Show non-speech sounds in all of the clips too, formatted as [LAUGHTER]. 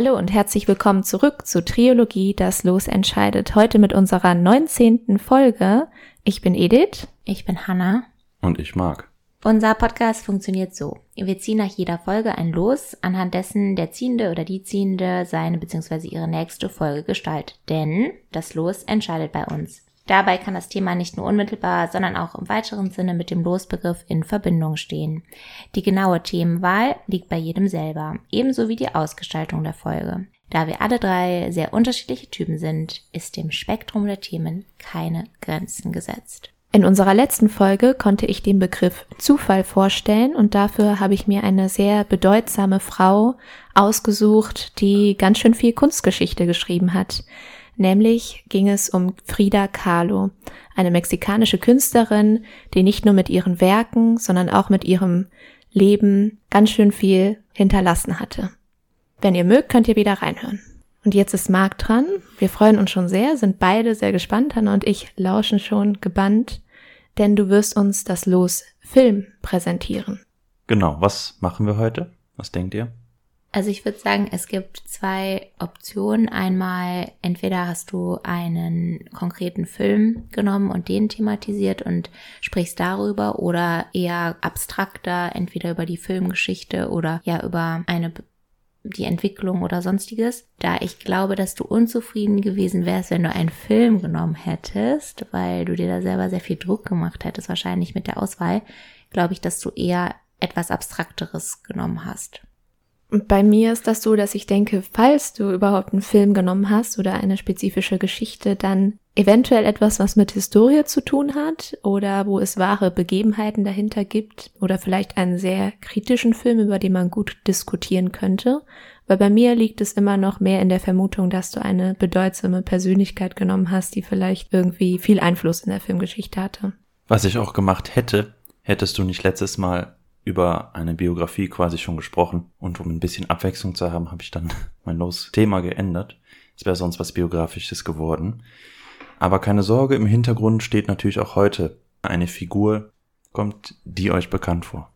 Hallo und herzlich willkommen zurück zu Triologie, das Los entscheidet. Heute mit unserer 19. Folge. Ich bin Edith. Ich bin Hanna. Und ich mag. Unser Podcast funktioniert so. Wir ziehen nach jeder Folge ein Los, anhand dessen der Ziehende oder die Ziehende seine bzw. ihre nächste Folge gestaltet. Denn das Los entscheidet bei uns. Dabei kann das Thema nicht nur unmittelbar, sondern auch im weiteren Sinne mit dem Losbegriff in Verbindung stehen. Die genaue Themenwahl liegt bei jedem selber, ebenso wie die Ausgestaltung der Folge. Da wir alle drei sehr unterschiedliche Typen sind, ist dem Spektrum der Themen keine Grenzen gesetzt. In unserer letzten Folge konnte ich den Begriff Zufall vorstellen und dafür habe ich mir eine sehr bedeutsame Frau ausgesucht, die ganz schön viel Kunstgeschichte geschrieben hat. Nämlich ging es um Frida Kahlo, eine mexikanische Künstlerin, die nicht nur mit ihren Werken, sondern auch mit ihrem Leben ganz schön viel hinterlassen hatte. Wenn ihr mögt, könnt ihr wieder reinhören. Und jetzt ist Marc dran. Wir freuen uns schon sehr, sind beide sehr gespannt. Hanna und ich lauschen schon gebannt, denn du wirst uns das Los Film präsentieren. Genau, was machen wir heute? Was denkt ihr? Also ich würde sagen, es gibt zwei Optionen. Einmal, entweder hast du einen konkreten Film genommen und den thematisiert und sprichst darüber oder eher abstrakter, entweder über die Filmgeschichte oder ja über eine die Entwicklung oder sonstiges. Da ich glaube, dass du unzufrieden gewesen wärst, wenn du einen Film genommen hättest, weil du dir da selber sehr viel Druck gemacht hättest, wahrscheinlich mit der Auswahl, glaube ich, dass du eher etwas Abstrakteres genommen hast. Bei mir ist das so, dass ich denke, falls du überhaupt einen Film genommen hast oder eine spezifische Geschichte, dann eventuell etwas, was mit Historie zu tun hat oder wo es wahre Begebenheiten dahinter gibt oder vielleicht einen sehr kritischen Film, über den man gut diskutieren könnte. Weil bei mir liegt es immer noch mehr in der Vermutung, dass du eine bedeutsame Persönlichkeit genommen hast, die vielleicht irgendwie viel Einfluss in der Filmgeschichte hatte. Was ich auch gemacht hätte, hättest du nicht letztes Mal über eine Biografie quasi schon gesprochen. Und um ein bisschen Abwechslung zu haben, habe ich dann [LAUGHS] mein los Thema geändert. Es wäre sonst was Biografisches geworden. Aber keine Sorge, im Hintergrund steht natürlich auch heute eine Figur. Kommt die euch bekannt vor?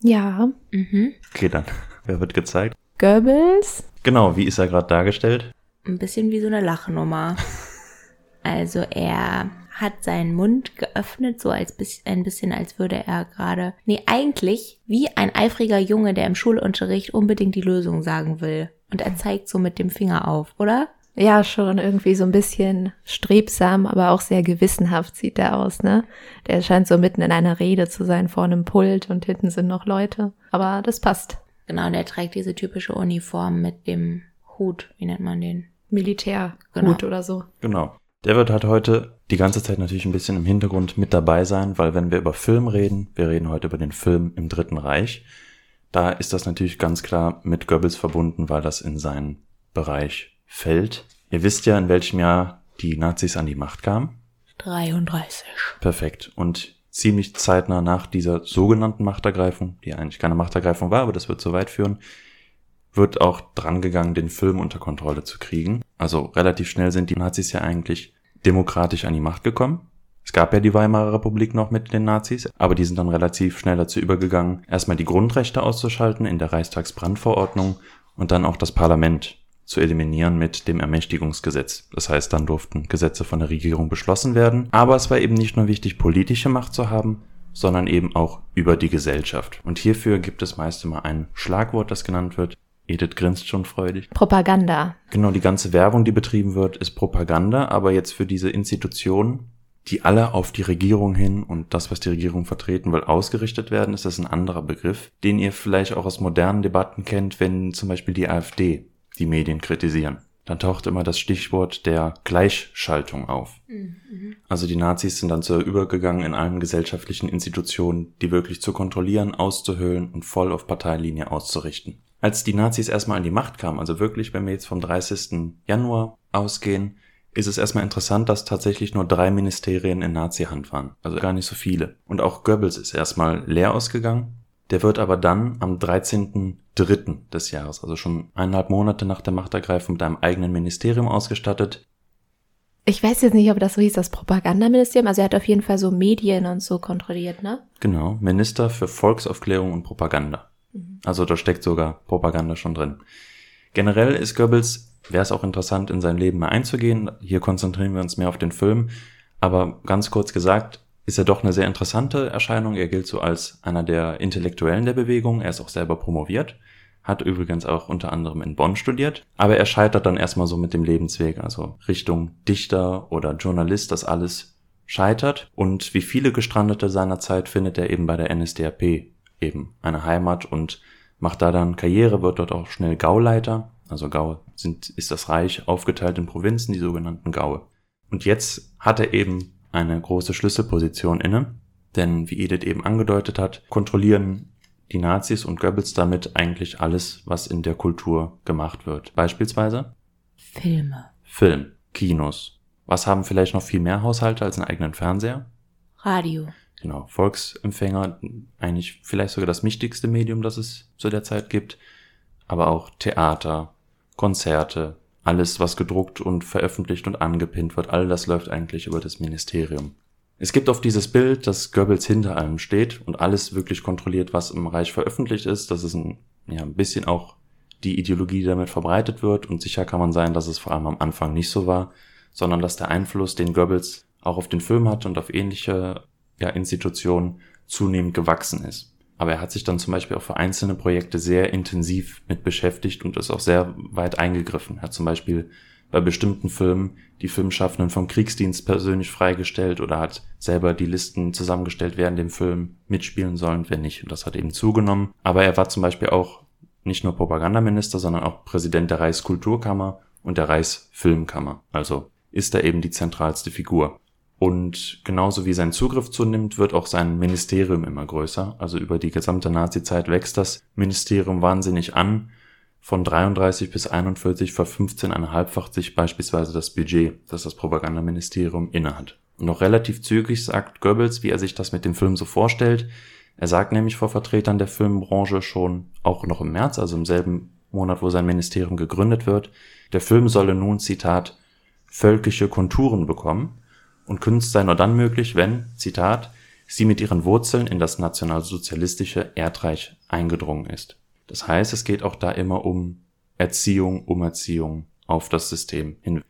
Ja. Mhm. Okay, dann. [LAUGHS] Wer wird gezeigt? Goebbels. Genau, wie ist er gerade dargestellt? Ein bisschen wie so eine Lachnummer. [LAUGHS] also er hat seinen Mund geöffnet, so als ein bisschen, als würde er gerade, nee, eigentlich wie ein eifriger Junge, der im Schulunterricht unbedingt die Lösung sagen will. Und er zeigt so mit dem Finger auf, oder? Ja, schon irgendwie so ein bisschen strebsam, aber auch sehr gewissenhaft sieht er aus, ne? Der scheint so mitten in einer Rede zu sein vor einem Pult und hinten sind noch Leute. Aber das passt. Genau, und er trägt diese typische Uniform mit dem Hut, wie nennt man den? Militärhut Genau. oder so. Genau. Der wird halt heute die ganze Zeit natürlich ein bisschen im Hintergrund mit dabei sein, weil wenn wir über Film reden, wir reden heute über den Film im Dritten Reich, da ist das natürlich ganz klar mit Goebbels verbunden, weil das in seinen Bereich fällt. Ihr wisst ja, in welchem Jahr die Nazis an die Macht kamen. 33. Perfekt. Und ziemlich zeitnah nach dieser sogenannten Machtergreifung, die eigentlich keine Machtergreifung war, aber das wird zu weit führen, wird auch drangegangen, den Film unter Kontrolle zu kriegen. Also relativ schnell sind die Nazis ja eigentlich demokratisch an die Macht gekommen. Es gab ja die Weimarer Republik noch mit den Nazis, aber die sind dann relativ schnell dazu übergegangen, erstmal die Grundrechte auszuschalten in der Reichstagsbrandverordnung und dann auch das Parlament zu eliminieren mit dem Ermächtigungsgesetz. Das heißt, dann durften Gesetze von der Regierung beschlossen werden. Aber es war eben nicht nur wichtig, politische Macht zu haben, sondern eben auch über die Gesellschaft. Und hierfür gibt es meist immer ein Schlagwort, das genannt wird. Edith grinst schon freudig. Propaganda. Genau, die ganze Werbung, die betrieben wird, ist Propaganda, aber jetzt für diese Institutionen, die alle auf die Regierung hin und das, was die Regierung vertreten will, ausgerichtet werden, ist das ein anderer Begriff, den ihr vielleicht auch aus modernen Debatten kennt, wenn zum Beispiel die AfD die Medien kritisieren. Dann taucht immer das Stichwort der Gleichschaltung auf. Also die Nazis sind dann so übergegangen in allen gesellschaftlichen Institutionen, die wirklich zu kontrollieren, auszuhöhlen und voll auf Parteilinie auszurichten. Als die Nazis erstmal an die Macht kamen, also wirklich, wenn wir jetzt vom 30. Januar ausgehen, ist es erstmal interessant, dass tatsächlich nur drei Ministerien in Nazi-Hand waren. Also gar nicht so viele. Und auch Goebbels ist erstmal leer ausgegangen. Der wird aber dann am 13.3. des Jahres, also schon eineinhalb Monate nach der Machtergreifung, mit einem eigenen Ministerium ausgestattet. Ich weiß jetzt nicht, ob das so hieß, das Propagandaministerium. Also er hat auf jeden Fall so Medien und so kontrolliert, ne? Genau, Minister für Volksaufklärung und Propaganda. Also da steckt sogar Propaganda schon drin. Generell ist Goebbels, wäre es auch interessant, in sein Leben mal einzugehen. Hier konzentrieren wir uns mehr auf den Film. Aber ganz kurz gesagt, ist er doch eine sehr interessante Erscheinung. Er gilt so als einer der Intellektuellen der Bewegung. Er ist auch selber promoviert, hat übrigens auch unter anderem in Bonn studiert. Aber er scheitert dann erstmal so mit dem Lebensweg, also Richtung Dichter oder Journalist, das alles scheitert. Und wie viele Gestrandete seiner Zeit findet er eben bei der NSDAP eben eine Heimat und macht da dann Karriere, wird dort auch schnell Gauleiter. Also Gaue sind, ist das Reich aufgeteilt in Provinzen, die sogenannten Gaue. Und jetzt hat er eben eine große Schlüsselposition inne, denn wie Edith eben angedeutet hat, kontrollieren die Nazis und Goebbels damit eigentlich alles, was in der Kultur gemacht wird. Beispielsweise Filme. Film, Kinos. Was haben vielleicht noch viel mehr Haushalte als einen eigenen Fernseher? Radio. Genau, Volksempfänger, eigentlich vielleicht sogar das wichtigste Medium, das es zu der Zeit gibt. Aber auch Theater, Konzerte, alles, was gedruckt und veröffentlicht und angepinnt wird, all das läuft eigentlich über das Ministerium. Es gibt oft dieses Bild, dass Goebbels hinter allem steht und alles wirklich kontrolliert, was im Reich veröffentlicht ist. Das ist ein, ja, ein bisschen auch die Ideologie, die damit verbreitet wird. Und sicher kann man sein, dass es vor allem am Anfang nicht so war, sondern dass der Einfluss, den Goebbels auch auf den Film hat und auf ähnliche ja, Institutionen, zunehmend gewachsen ist. Aber er hat sich dann zum Beispiel auch für einzelne Projekte sehr intensiv mit beschäftigt und ist auch sehr weit eingegriffen. Er hat zum Beispiel bei bestimmten Filmen die Filmschaffenden vom Kriegsdienst persönlich freigestellt oder hat selber die Listen zusammengestellt, wer in dem Film mitspielen soll und wer nicht. Und das hat eben zugenommen. Aber er war zum Beispiel auch nicht nur Propagandaminister, sondern auch Präsident der Reichskulturkammer und der Reichsfilmkammer. Also ist er eben die zentralste Figur. Und genauso wie sein Zugriff zunimmt, wird auch sein Ministerium immer größer. Also über die gesamte Nazizeit wächst das Ministerium wahnsinnig an. Von 33 bis 41 verfünfzehneinhalbfacht sich beispielsweise das Budget, das das Propagandaministerium innehat. Noch relativ zügig sagt Goebbels, wie er sich das mit dem Film so vorstellt. Er sagt nämlich vor Vertretern der Filmbranche schon, auch noch im März, also im selben Monat, wo sein Ministerium gegründet wird, der Film solle nun, Zitat, völkische Konturen bekommen und Kunst sei nur dann möglich, wenn, Zitat, sie mit ihren Wurzeln in das nationalsozialistische Erdreich eingedrungen ist. Das heißt, es geht auch da immer um Erziehung, um Erziehung auf das System hin.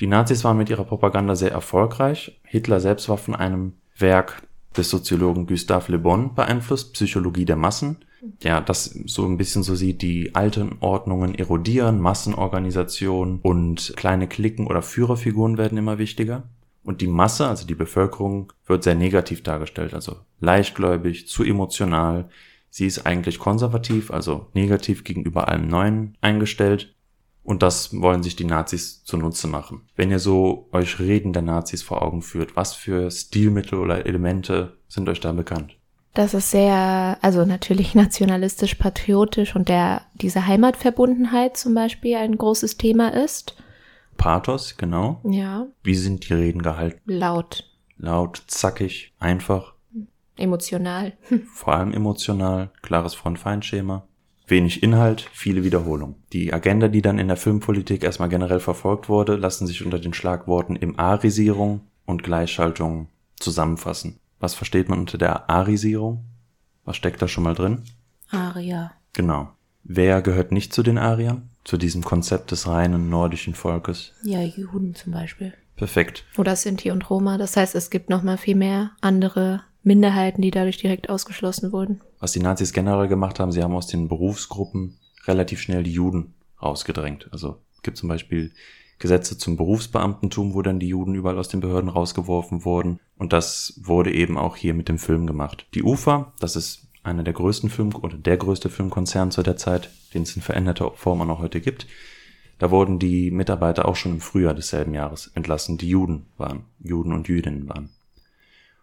Die Nazis waren mit ihrer Propaganda sehr erfolgreich. Hitler selbst war von einem Werk des Soziologen Gustave Le Bon beeinflusst, Psychologie der Massen, ja, das so ein bisschen so sieht, die alten Ordnungen erodieren, Massenorganisationen und kleine Klicken oder Führerfiguren werden immer wichtiger. Und die Masse, also die Bevölkerung, wird sehr negativ dargestellt, also leichtgläubig, zu emotional. Sie ist eigentlich konservativ, also negativ gegenüber allem Neuen eingestellt. Und das wollen sich die Nazis zunutze machen. Wenn ihr so euch Reden der Nazis vor Augen führt, was für Stilmittel oder Elemente sind euch da bekannt? Das ist sehr, also natürlich [LAUGHS] nationalistisch, patriotisch und der, diese Heimatverbundenheit zum Beispiel ein großes Thema ist. Pathos, genau. Ja. Wie sind die Reden gehalten? Laut. Laut, zackig, einfach. Emotional. [LAUGHS] Vor allem emotional, klares Front-Feind-Schema. Wenig Inhalt, viele Wiederholungen. Die Agenda, die dann in der Filmpolitik erstmal generell verfolgt wurde, lassen sich unter den Schlagworten Im-Arisierung und Gleichschaltung zusammenfassen. Was versteht man unter der Arisierung? Was steckt da schon mal drin? Aria. Genau. Wer gehört nicht zu den Ariern? Zu diesem Konzept des reinen nordischen Volkes? Ja, Juden zum Beispiel. Perfekt. Oder Sinti und Roma. Das heißt, es gibt noch mal viel mehr andere Minderheiten, die dadurch direkt ausgeschlossen wurden. Was die Nazis generell gemacht haben, sie haben aus den Berufsgruppen relativ schnell die Juden rausgedrängt. Also es gibt zum Beispiel Gesetze zum Berufsbeamtentum, wo dann die Juden überall aus den Behörden rausgeworfen wurden. Und das wurde eben auch hier mit dem Film gemacht. Die UFA, das ist einer der größten Film oder der größte Filmkonzern zu der Zeit, den es in veränderter Form auch noch heute gibt. Da wurden die Mitarbeiter auch schon im Frühjahr desselben Jahres entlassen, die Juden waren, Juden und Jüdinnen waren.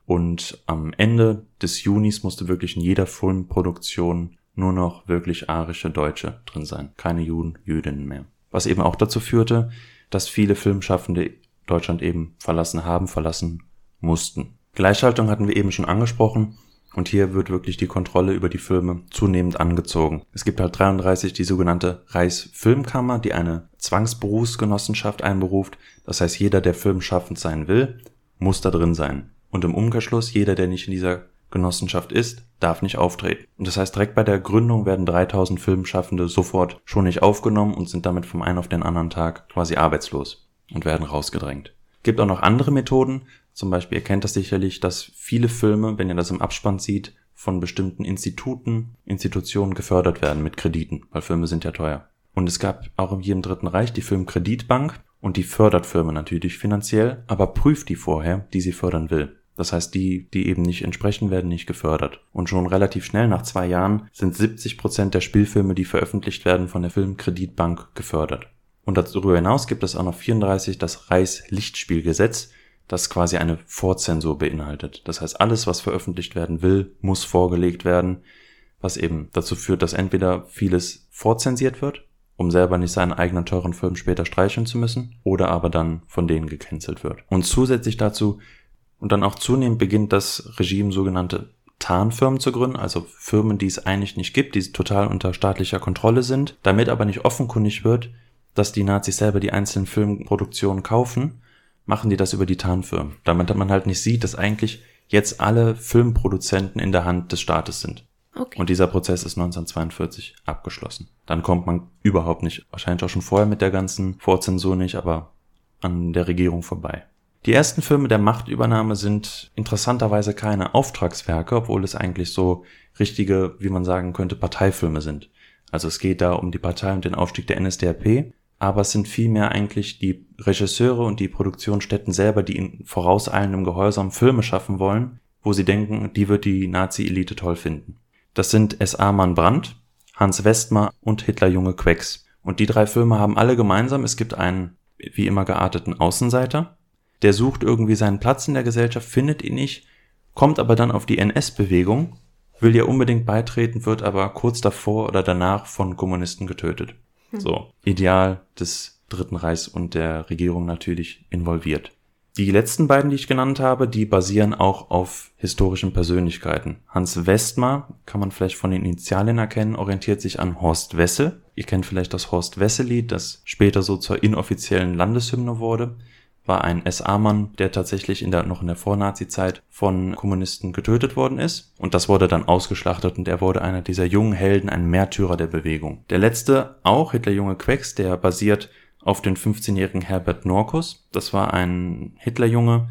Und am Ende des Junis musste wirklich in jeder Filmproduktion nur noch wirklich arische Deutsche drin sein, keine Juden, Jüdinnen mehr. Was eben auch dazu führte, dass viele Filmschaffende Deutschland eben verlassen haben, verlassen mussten. Gleichschaltung hatten wir eben schon angesprochen. Und hier wird wirklich die Kontrolle über die Filme zunehmend angezogen. Es gibt halt 33 die sogenannte Reichsfilmkammer, die eine Zwangsberufsgenossenschaft einberuft. Das heißt, jeder, der filmschaffend sein will, muss da drin sein. Und im Umkehrschluss, jeder, der nicht in dieser Filmgenossenschaft ist, darf nicht auftreten. Und das heißt, direkt bei der Gründung werden 3000 Filmschaffende sofort schon nicht aufgenommen und sind damit vom einen auf den anderen Tag quasi arbeitslos und werden rausgedrängt. Gibt auch noch andere Methoden. Zum Beispiel, ihr kennt das sicherlich, dass viele Filme, wenn ihr das im Abspann sieht, von bestimmten Instituten, Institutionen gefördert werden mit Krediten, weil Filme sind ja teuer. Und es gab auch in jedem Dritten Reich die Filmkreditbank und die fördert Firmen natürlich finanziell, aber prüft die vorher, die sie fördern will. Das heißt, die, die eben nicht entsprechen, werden nicht gefördert. Und schon relativ schnell, nach zwei Jahren, sind 70 Prozent der Spielfilme, die veröffentlicht werden, von der Filmkreditbank gefördert. Und darüber hinaus gibt es auch noch 34 das Reichslichtspielgesetz, das quasi eine Vorzensur beinhaltet. Das heißt, alles, was veröffentlicht werden will, muss vorgelegt werden, was eben dazu führt, dass entweder vieles vorzensiert wird, um selber nicht seinen eigenen teuren Film später streicheln zu müssen, oder aber dann von denen gecancelt wird. Und zusätzlich dazu und dann auch zunehmend beginnt das Regime sogenannte Tarnfirmen zu gründen, also Firmen, die es eigentlich nicht gibt, die total unter staatlicher Kontrolle sind, damit aber nicht offenkundig wird, dass die Nazis selber die einzelnen Filmproduktionen kaufen, machen die das über die Tarnfirmen, damit man halt nicht sieht, dass eigentlich jetzt alle Filmproduzenten in der Hand des Staates sind. Okay. Und dieser Prozess ist 1942 abgeschlossen. Dann kommt man überhaupt nicht, wahrscheinlich auch schon vorher mit der ganzen Vorzensur nicht, aber an der Regierung vorbei. Die ersten Filme der Machtübernahme sind interessanterweise keine Auftragswerke, obwohl es eigentlich so richtige, wie man sagen könnte, Parteifilme sind. Also es geht da um die Partei und den Aufstieg der NSDAP, aber es sind vielmehr eigentlich die Regisseure und die Produktionsstätten selber, die in vorauseilendem Gehorsam Filme schaffen wollen, wo sie denken, die wird die Nazi-Elite toll finden. Das sind S.A.-Mann Brandt, Hans Westmer und Hitlerjunge Quecks. Und die drei Filme haben alle gemeinsam, es gibt einen wie immer gearteten Außenseiter, der sucht irgendwie seinen Platz in der Gesellschaft, findet ihn nicht, kommt aber dann auf die NS-Bewegung, will ihr unbedingt beitreten, wird aber kurz davor oder danach von Kommunisten getötet. Hm. So, Ideal des Dritten Reichs und der Regierung natürlich involviert. Die letzten beiden, die ich genannt habe, die basieren auch auf historischen Persönlichkeiten. Hans Westmar, kann man vielleicht von den Initialien erkennen, orientiert sich an Horst Wessel. Ihr kennt vielleicht das Horst Wessel-Lied, das später so zur inoffiziellen Landeshymne wurde war ein SA-Mann, der tatsächlich in der, noch in der Vornazi-Zeit von Kommunisten getötet worden ist. Und das wurde dann ausgeschlachtet und er wurde einer dieser jungen Helden, ein Märtyrer der Bewegung. Der letzte, auch Hitlerjunge Quecks, der basiert auf den 15-jährigen Herbert Norkus. Das war ein Hitlerjunge,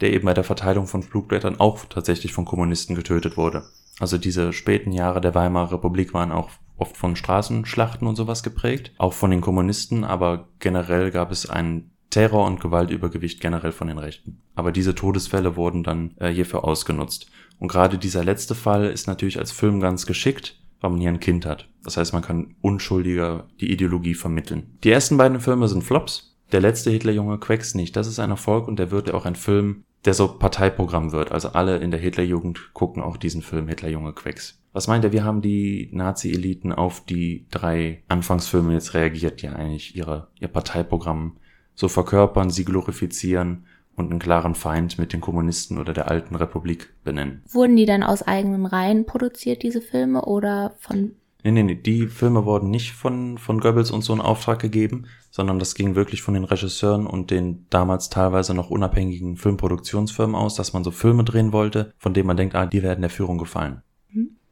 der eben bei der Verteilung von Flugblättern auch tatsächlich von Kommunisten getötet wurde. Also diese späten Jahre der Weimarer Republik waren auch oft von Straßenschlachten und sowas geprägt, auch von den Kommunisten, aber generell gab es einen Terror und Gewaltübergewicht generell von den Rechten. Aber diese Todesfälle wurden dann äh, hierfür ausgenutzt. Und gerade dieser letzte Fall ist natürlich als Film ganz geschickt, weil man hier ein Kind hat. Das heißt, man kann unschuldiger die Ideologie vermitteln. Die ersten beiden Filme sind Flops. Der letzte Hitlerjunge Quecks nicht. Das ist ein Erfolg und der wird ja auch ein Film, der so Parteiprogramm wird. Also alle in der Hitlerjugend gucken auch diesen Film Hitlerjunge Quecks. Was meint er? Wie haben die Nazi-Eliten auf die drei Anfangsfilme jetzt reagiert, die eigentlich ihre, ihr Parteiprogramm so verkörpern, sie glorifizieren und einen klaren Feind mit den Kommunisten oder der alten Republik benennen. Wurden die dann aus eigenen Reihen produziert, diese Filme, oder von Nee, nee, nee, die Filme wurden nicht von, von Goebbels und so in Auftrag gegeben, sondern das ging wirklich von den Regisseuren und den damals teilweise noch unabhängigen Filmproduktionsfirmen aus, dass man so Filme drehen wollte, von denen man denkt, ah, die werden der Führung gefallen.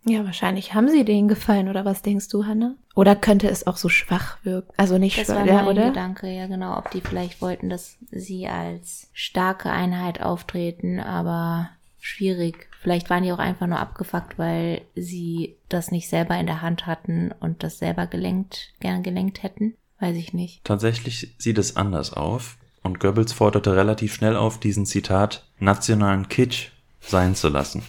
Ja, wahrscheinlich haben sie denen gefallen, oder was denkst du, Hanna? Oder könnte es auch so schwach wirken? Also nicht das schwach, war ja, mein oder? Gedanke, ja genau, ob die vielleicht wollten, dass sie als starke Einheit auftreten, aber schwierig. Vielleicht waren die auch einfach nur abgefuckt, weil sie das nicht selber in der Hand hatten und das selber gelenkt, gern gelenkt hätten. Weiß ich nicht. Tatsächlich sieht es anders auf und Goebbels forderte relativ schnell auf, diesen Zitat nationalen Kitsch sein zu lassen.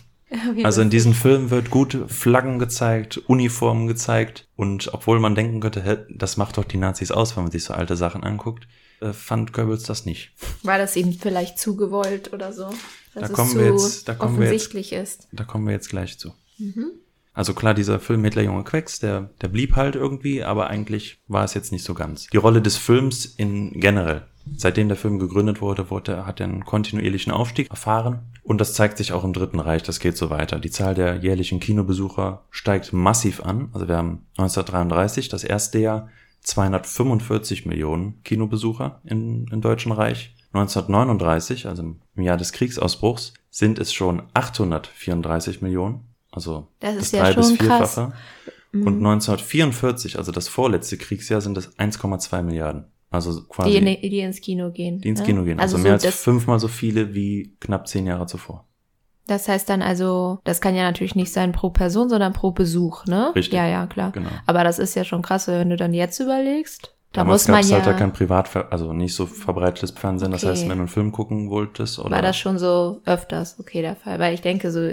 Also in diesen Filmen wird gut Flaggen gezeigt, Uniformen gezeigt und obwohl man denken könnte, das macht doch die Nazis aus, wenn man sich so alte Sachen anguckt, äh, fand Goebbels das nicht. War das ihm vielleicht zugewollt oder so? Dass da kommen es wir jetzt, da kommen wir jetzt, ist. Da kommen wir jetzt gleich zu. Mhm. Also klar, dieser Film Hitler Junge Quecks, der, der blieb halt irgendwie, aber eigentlich war es jetzt nicht so ganz. Die Rolle des Films in generell. Seitdem der Film gegründet wurde, wurde hat er einen kontinuierlichen Aufstieg erfahren. Und das zeigt sich auch im Dritten Reich, das geht so weiter. Die Zahl der jährlichen Kinobesucher steigt massiv an. Also wir haben 1933, das erste Jahr, 245 Millionen Kinobesucher im, im Deutschen Reich. 1939, also im Jahr des Kriegsausbruchs, sind es schon 834 Millionen, also Das ist das ja drei- bis schon krass. vierfache. Und 1944, also das vorletzte Kriegsjahr, sind es 1,2 Milliarden. Also quasi Die, in, die ins Kino gehen. die ins ne? Kino gehen. Also, so mehr als das, fünfmal so viele wie knapp zehn Jahre zuvor. das heißt dann also, das kann ja natürlich nicht sein pro Person, sondern pro Besuch, ne? Richtig. Ja, ja, klar. Genau. Aber das ist ja schon krass, wenn du dann jetzt überlegst. Da Damals muss man gab's ja. halt ja kein Privat, also nicht so verbreitetes Fernsehen. Das Okay. heißt, wenn du einen Film gucken wolltest oder war das schon so öfters okay der Fall? Weil ich denke so,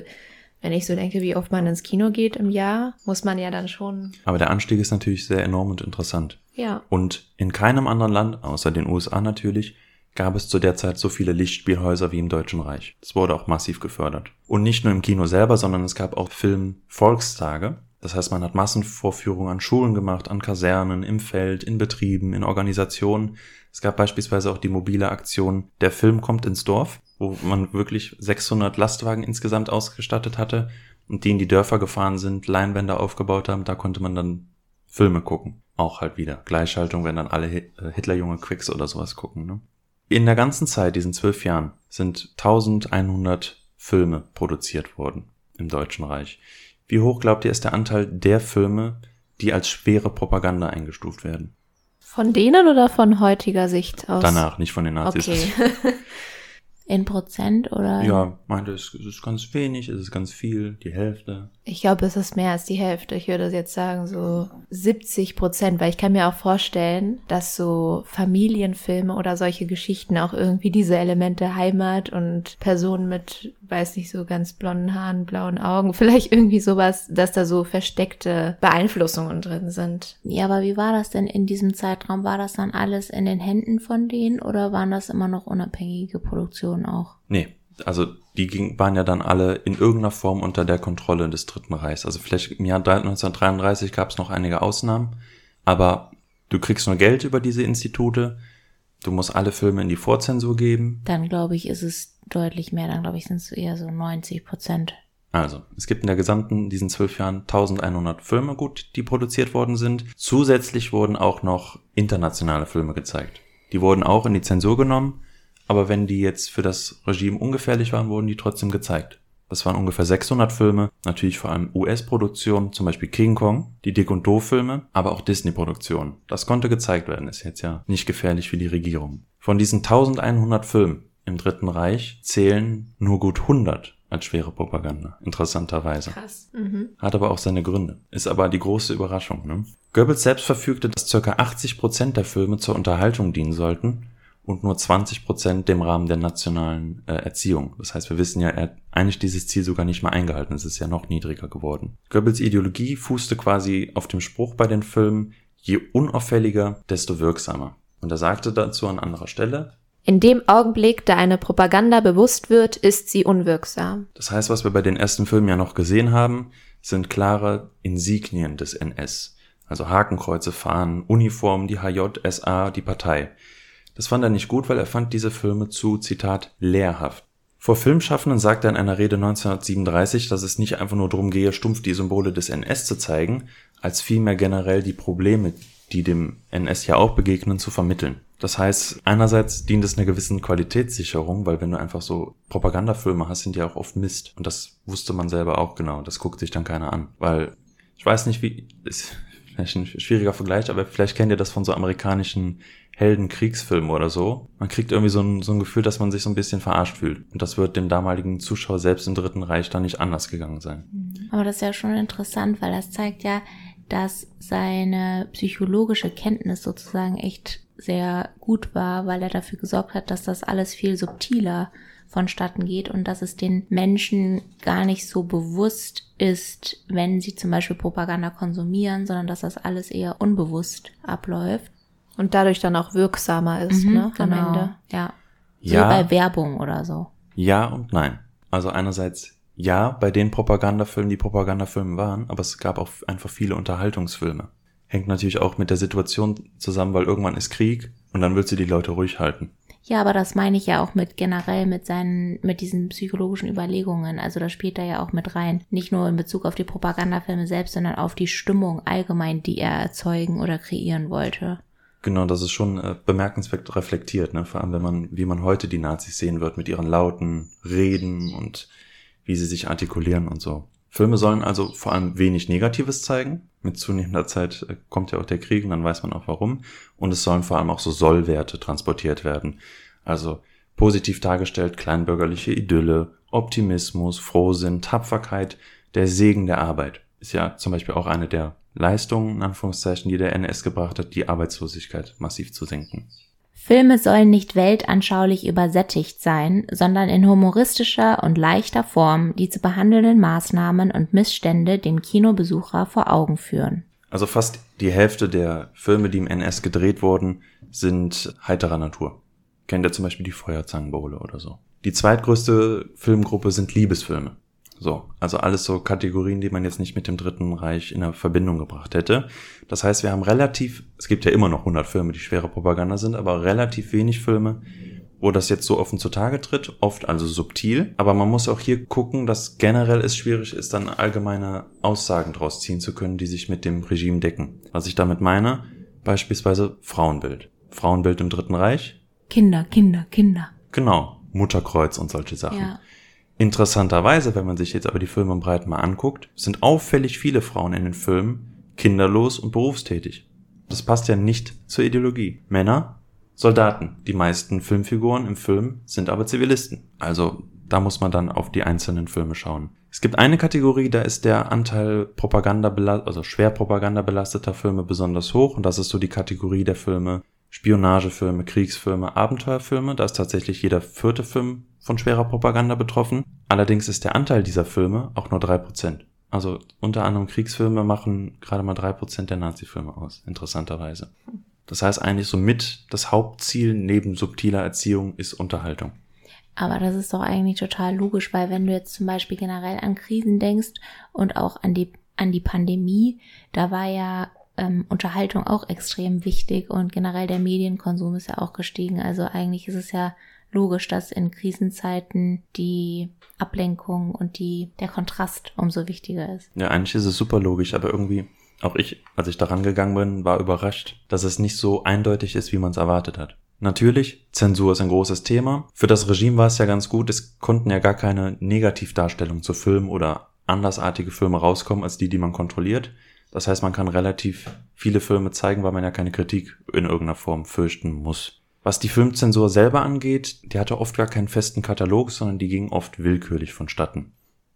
wenn ich so denke, wie oft man ins Kino geht im Jahr, muss man ja dann schon, Aber der Anstieg ist natürlich sehr enorm und interessant. Ja. Und in keinem anderen Land, außer den USA natürlich, gab es zu der Zeit so viele Lichtspielhäuser wie im Deutschen Reich. Das wurde auch massiv gefördert. Und nicht nur im Kino selber, sondern es gab auch Film-Volkstage. Das heißt, man hat Massenvorführungen an Schulen gemacht, an Kasernen, im Feld, in Betrieben, in Organisationen. Es gab beispielsweise auch die mobile Aktion Der Film kommt ins Dorf, wo man wirklich 600 Lastwagen insgesamt ausgestattet hatte und die in die Dörfer gefahren sind, Leinwände aufgebaut haben. Da konnte man dann Filme gucken. Auch halt wieder. Gleichschaltung, wenn dann alle äh, Hitlerjunge Quicks oder sowas gucken. Ne? In der ganzen Zeit, diesen zwölf Jahren, sind 1100 Filme produziert worden im Deutschen Reich. Wie hoch glaubt ihr ist der Anteil der Filme, die als schwere Propaganda eingestuft werden? Von denen oder von heutiger Sicht aus? Danach, nicht von den Nazis. Okay. [LAUGHS] In Prozent oder? Ja, meinte, es ist ganz wenig, es ist ganz viel, die Hälfte. Ich glaube, es ist mehr als die Hälfte. Ich würde jetzt sagen so 70 Prozent, weil ich kann mir auch vorstellen, dass so Familienfilme oder solche Geschichten auch irgendwie diese Elemente Heimat und Personen mit, weiß nicht, so ganz blonden Haaren, blauen Augen, [LAUGHS] vielleicht irgendwie sowas, dass da so versteckte Beeinflussungen drin sind. Ja, aber wie war das denn in diesem Zeitraum? War das dann alles in den Händen von denen oder waren das immer noch unabhängige Produktionen auch? Nee, also die ging, waren ja dann alle in irgendeiner Form unter der Kontrolle des Dritten Reichs. Also vielleicht im Jahr 1933 gab es noch einige Ausnahmen, aber du kriegst nur Geld über diese Institute, du musst alle Filme in die Vorzensur geben. Dann glaube ich, ist es deutlich mehr. Dann glaube ich, sind es eher so 90 Prozent. Also, es gibt in der gesamten, diesen zwölf Jahren 1100 Filme gut, die produziert worden sind. Zusätzlich wurden auch noch internationale Filme gezeigt. Die wurden auch in die Zensur genommen, aber wenn die jetzt für das Regime ungefährlich waren, wurden die trotzdem gezeigt. Das waren ungefähr 600 Filme, natürlich vor allem US-Produktionen, zum Beispiel King Kong, die Dick und Doof-Filme, aber auch Disney-Produktionen. Das konnte gezeigt werden, ist jetzt ja nicht gefährlich für die Regierung. Von diesen 1100 Filmen im Dritten Reich zählen nur gut 100 als schwere Propaganda, interessanterweise. Krass. Mhm. Hat aber auch seine Gründe. Ist aber die große Überraschung. Ne? Goebbels selbst verfügte, dass ca. 80% der Filme zur Unterhaltung dienen sollten und nur 20% dem Rahmen der nationalen äh, Erziehung. Das heißt, wir wissen ja, er hat eigentlich dieses Ziel sogar nicht mehr eingehalten. Es ist ja noch niedriger geworden. Goebbels Ideologie fußte quasi auf dem Spruch bei den Filmen, je unauffälliger, desto wirksamer. Und er sagte dazu an anderer Stelle, In dem Augenblick, da eine Propaganda bewusst wird, ist sie unwirksam. Das heißt, was wir bei den ersten Filmen ja noch gesehen haben, sind klare Insignien des NS. Also Hakenkreuze, Fahnen, Uniformen, die HJSA, die Partei. Das fand er nicht gut, weil er fand diese Filme zu, Zitat, lehrhaft. Vor Filmschaffenden sagte er in einer Rede 1937, dass es nicht einfach nur darum gehe, stumpf die Symbole des NS zu zeigen, als vielmehr generell die Probleme, die dem NS ja auch begegnen, zu vermitteln. Das heißt, einerseits dient es einer gewissen Qualitätssicherung, weil wenn du einfach so Propagandafilme hast, sind die auch oft Mist. Und das wusste man selber auch genau. Das guckt sich dann keiner an. Weil, ich weiß nicht, wie, [LAUGHS] ist vielleicht ein schwieriger Vergleich, aber vielleicht kennt ihr das von so amerikanischen Heldenkriegsfilmen oder so. Man kriegt irgendwie so ein, so ein Gefühl, dass man sich so ein bisschen verarscht fühlt. Und das wird dem damaligen Zuschauer selbst im Dritten Reich dann nicht anders gegangen sein. Aber das ist ja schon interessant, weil das zeigt ja, dass seine psychologische Kenntnis sozusagen echt sehr gut war, weil er dafür gesorgt hat, dass das alles viel subtiler vonstatten geht und dass es den Menschen gar nicht so bewusst ist, wenn sie zum Beispiel Propaganda konsumieren, sondern dass das alles eher unbewusst abläuft. Und dadurch dann auch wirksamer ist, ne, am Ende. genau. Ja. So Ja. wie bei Werbung oder so. Ja und nein. Also einerseits ja, bei den Propagandafilmen, die Propagandafilme waren, aber es gab auch einfach viele Unterhaltungsfilme. Hängt natürlich auch mit der Situation zusammen, weil irgendwann ist Krieg und dann willst du die Leute ruhig halten. Ja, aber das meine ich ja auch mit generell mit seinen, mit diesen psychologischen Überlegungen. Also das spielt da ja auch mit rein. Nicht nur in Bezug auf die Propagandafilme selbst, sondern auf die Stimmung allgemein, die er erzeugen oder kreieren wollte. Genau, das ist schon äh, bemerkenswert reflektiert, ne? vor allem wenn man, wie man heute die Nazis sehen wird, mit ihren lauten Reden und wie sie sich artikulieren und so. Filme sollen also vor allem wenig Negatives zeigen. Mit zunehmender Zeit äh, kommt ja auch der Krieg und dann weiß man auch warum. Und es sollen vor allem auch so Sollwerte transportiert werden. Also positiv dargestellt kleinbürgerliche Idylle, Optimismus, Frohsinn, Tapferkeit, der Segen der Arbeit. Ist ja zum Beispiel auch eine der Leistungen, in Anführungszeichen, die der NS gebracht hat, die Arbeitslosigkeit massiv zu senken. Filme sollen nicht weltanschaulich übersättigt sein, sondern in humoristischer und leichter Form die zu behandelnden Maßnahmen und Missstände dem Kinobesucher vor Augen führen. Also fast die Hälfte der Filme, die im NS gedreht wurden, sind heiterer Natur. Kennt ihr zum Beispiel die Feuerzangenbowle oder so. Die zweitgrößte Filmgruppe sind Liebesfilme. So, also alles so Kategorien, die man jetzt nicht mit dem Dritten Reich in Verbindung gebracht hätte. Das heißt, wir haben relativ, es gibt ja immer noch 100 Filme, die schwere Propaganda sind, aber relativ wenig Filme, wo das jetzt so offen zutage tritt, oft also subtil. Aber man muss auch hier gucken, dass generell es schwierig ist, dann allgemeine Aussagen draus ziehen zu können, die sich mit dem Regime decken. Was ich damit meine, beispielsweise Frauenbild. Frauenbild im Dritten Reich. Kinder, Kinder, Kinder. Genau, Mutterkreuz und solche Sachen. Ja. Interessanterweise, wenn man sich jetzt aber die Filme im Breiten mal anguckt, sind auffällig viele Frauen in den Filmen kinderlos und berufstätig. Das passt ja nicht zur Ideologie. Männer, Soldaten. Die meisten Filmfiguren im Film sind aber Zivilisten. Also da muss man dann auf die einzelnen Filme schauen. Es gibt eine Kategorie, da ist der Anteil Propaganda also schwer Propaganda belasteter Filme besonders hoch und das ist so die Kategorie der Filme Spionagefilme, Kriegsfilme, Abenteuerfilme. Da ist tatsächlich jeder vierte Film von schwerer Propaganda betroffen. Allerdings ist der Anteil dieser Filme auch nur drei Prozent. Also unter anderem Kriegsfilme machen gerade mal drei Prozent der Nazi-Filme aus, interessanterweise. Das heißt eigentlich so mit das Hauptziel neben subtiler Erziehung ist Unterhaltung. Aber das ist doch eigentlich total logisch, weil wenn du jetzt zum Beispiel generell an Krisen denkst und auch an die, an die Pandemie, da war ja ähm, Unterhaltung auch extrem wichtig und generell der Medienkonsum ist ja auch gestiegen. Also eigentlich ist es ja logisch, dass in Krisenzeiten die Ablenkung und die, der Kontrast umso wichtiger ist. Ja, eigentlich ist es super logisch, aber irgendwie, auch ich, als ich daran gegangen bin, war überrascht, dass es nicht so eindeutig ist, wie man es erwartet hat. Natürlich, Zensur ist ein großes Thema. Für das Regime war es ja ganz gut, es konnten ja gar keine Negativdarstellung zu Filmen oder andersartige Filme rauskommen als die, die man kontrolliert. Das heißt, man kann relativ viele Filme zeigen, weil man ja keine Kritik in irgendeiner Form fürchten muss. Was die Filmzensur selber angeht, die hatte oft gar keinen festen Katalog, sondern die ging oft willkürlich vonstatten.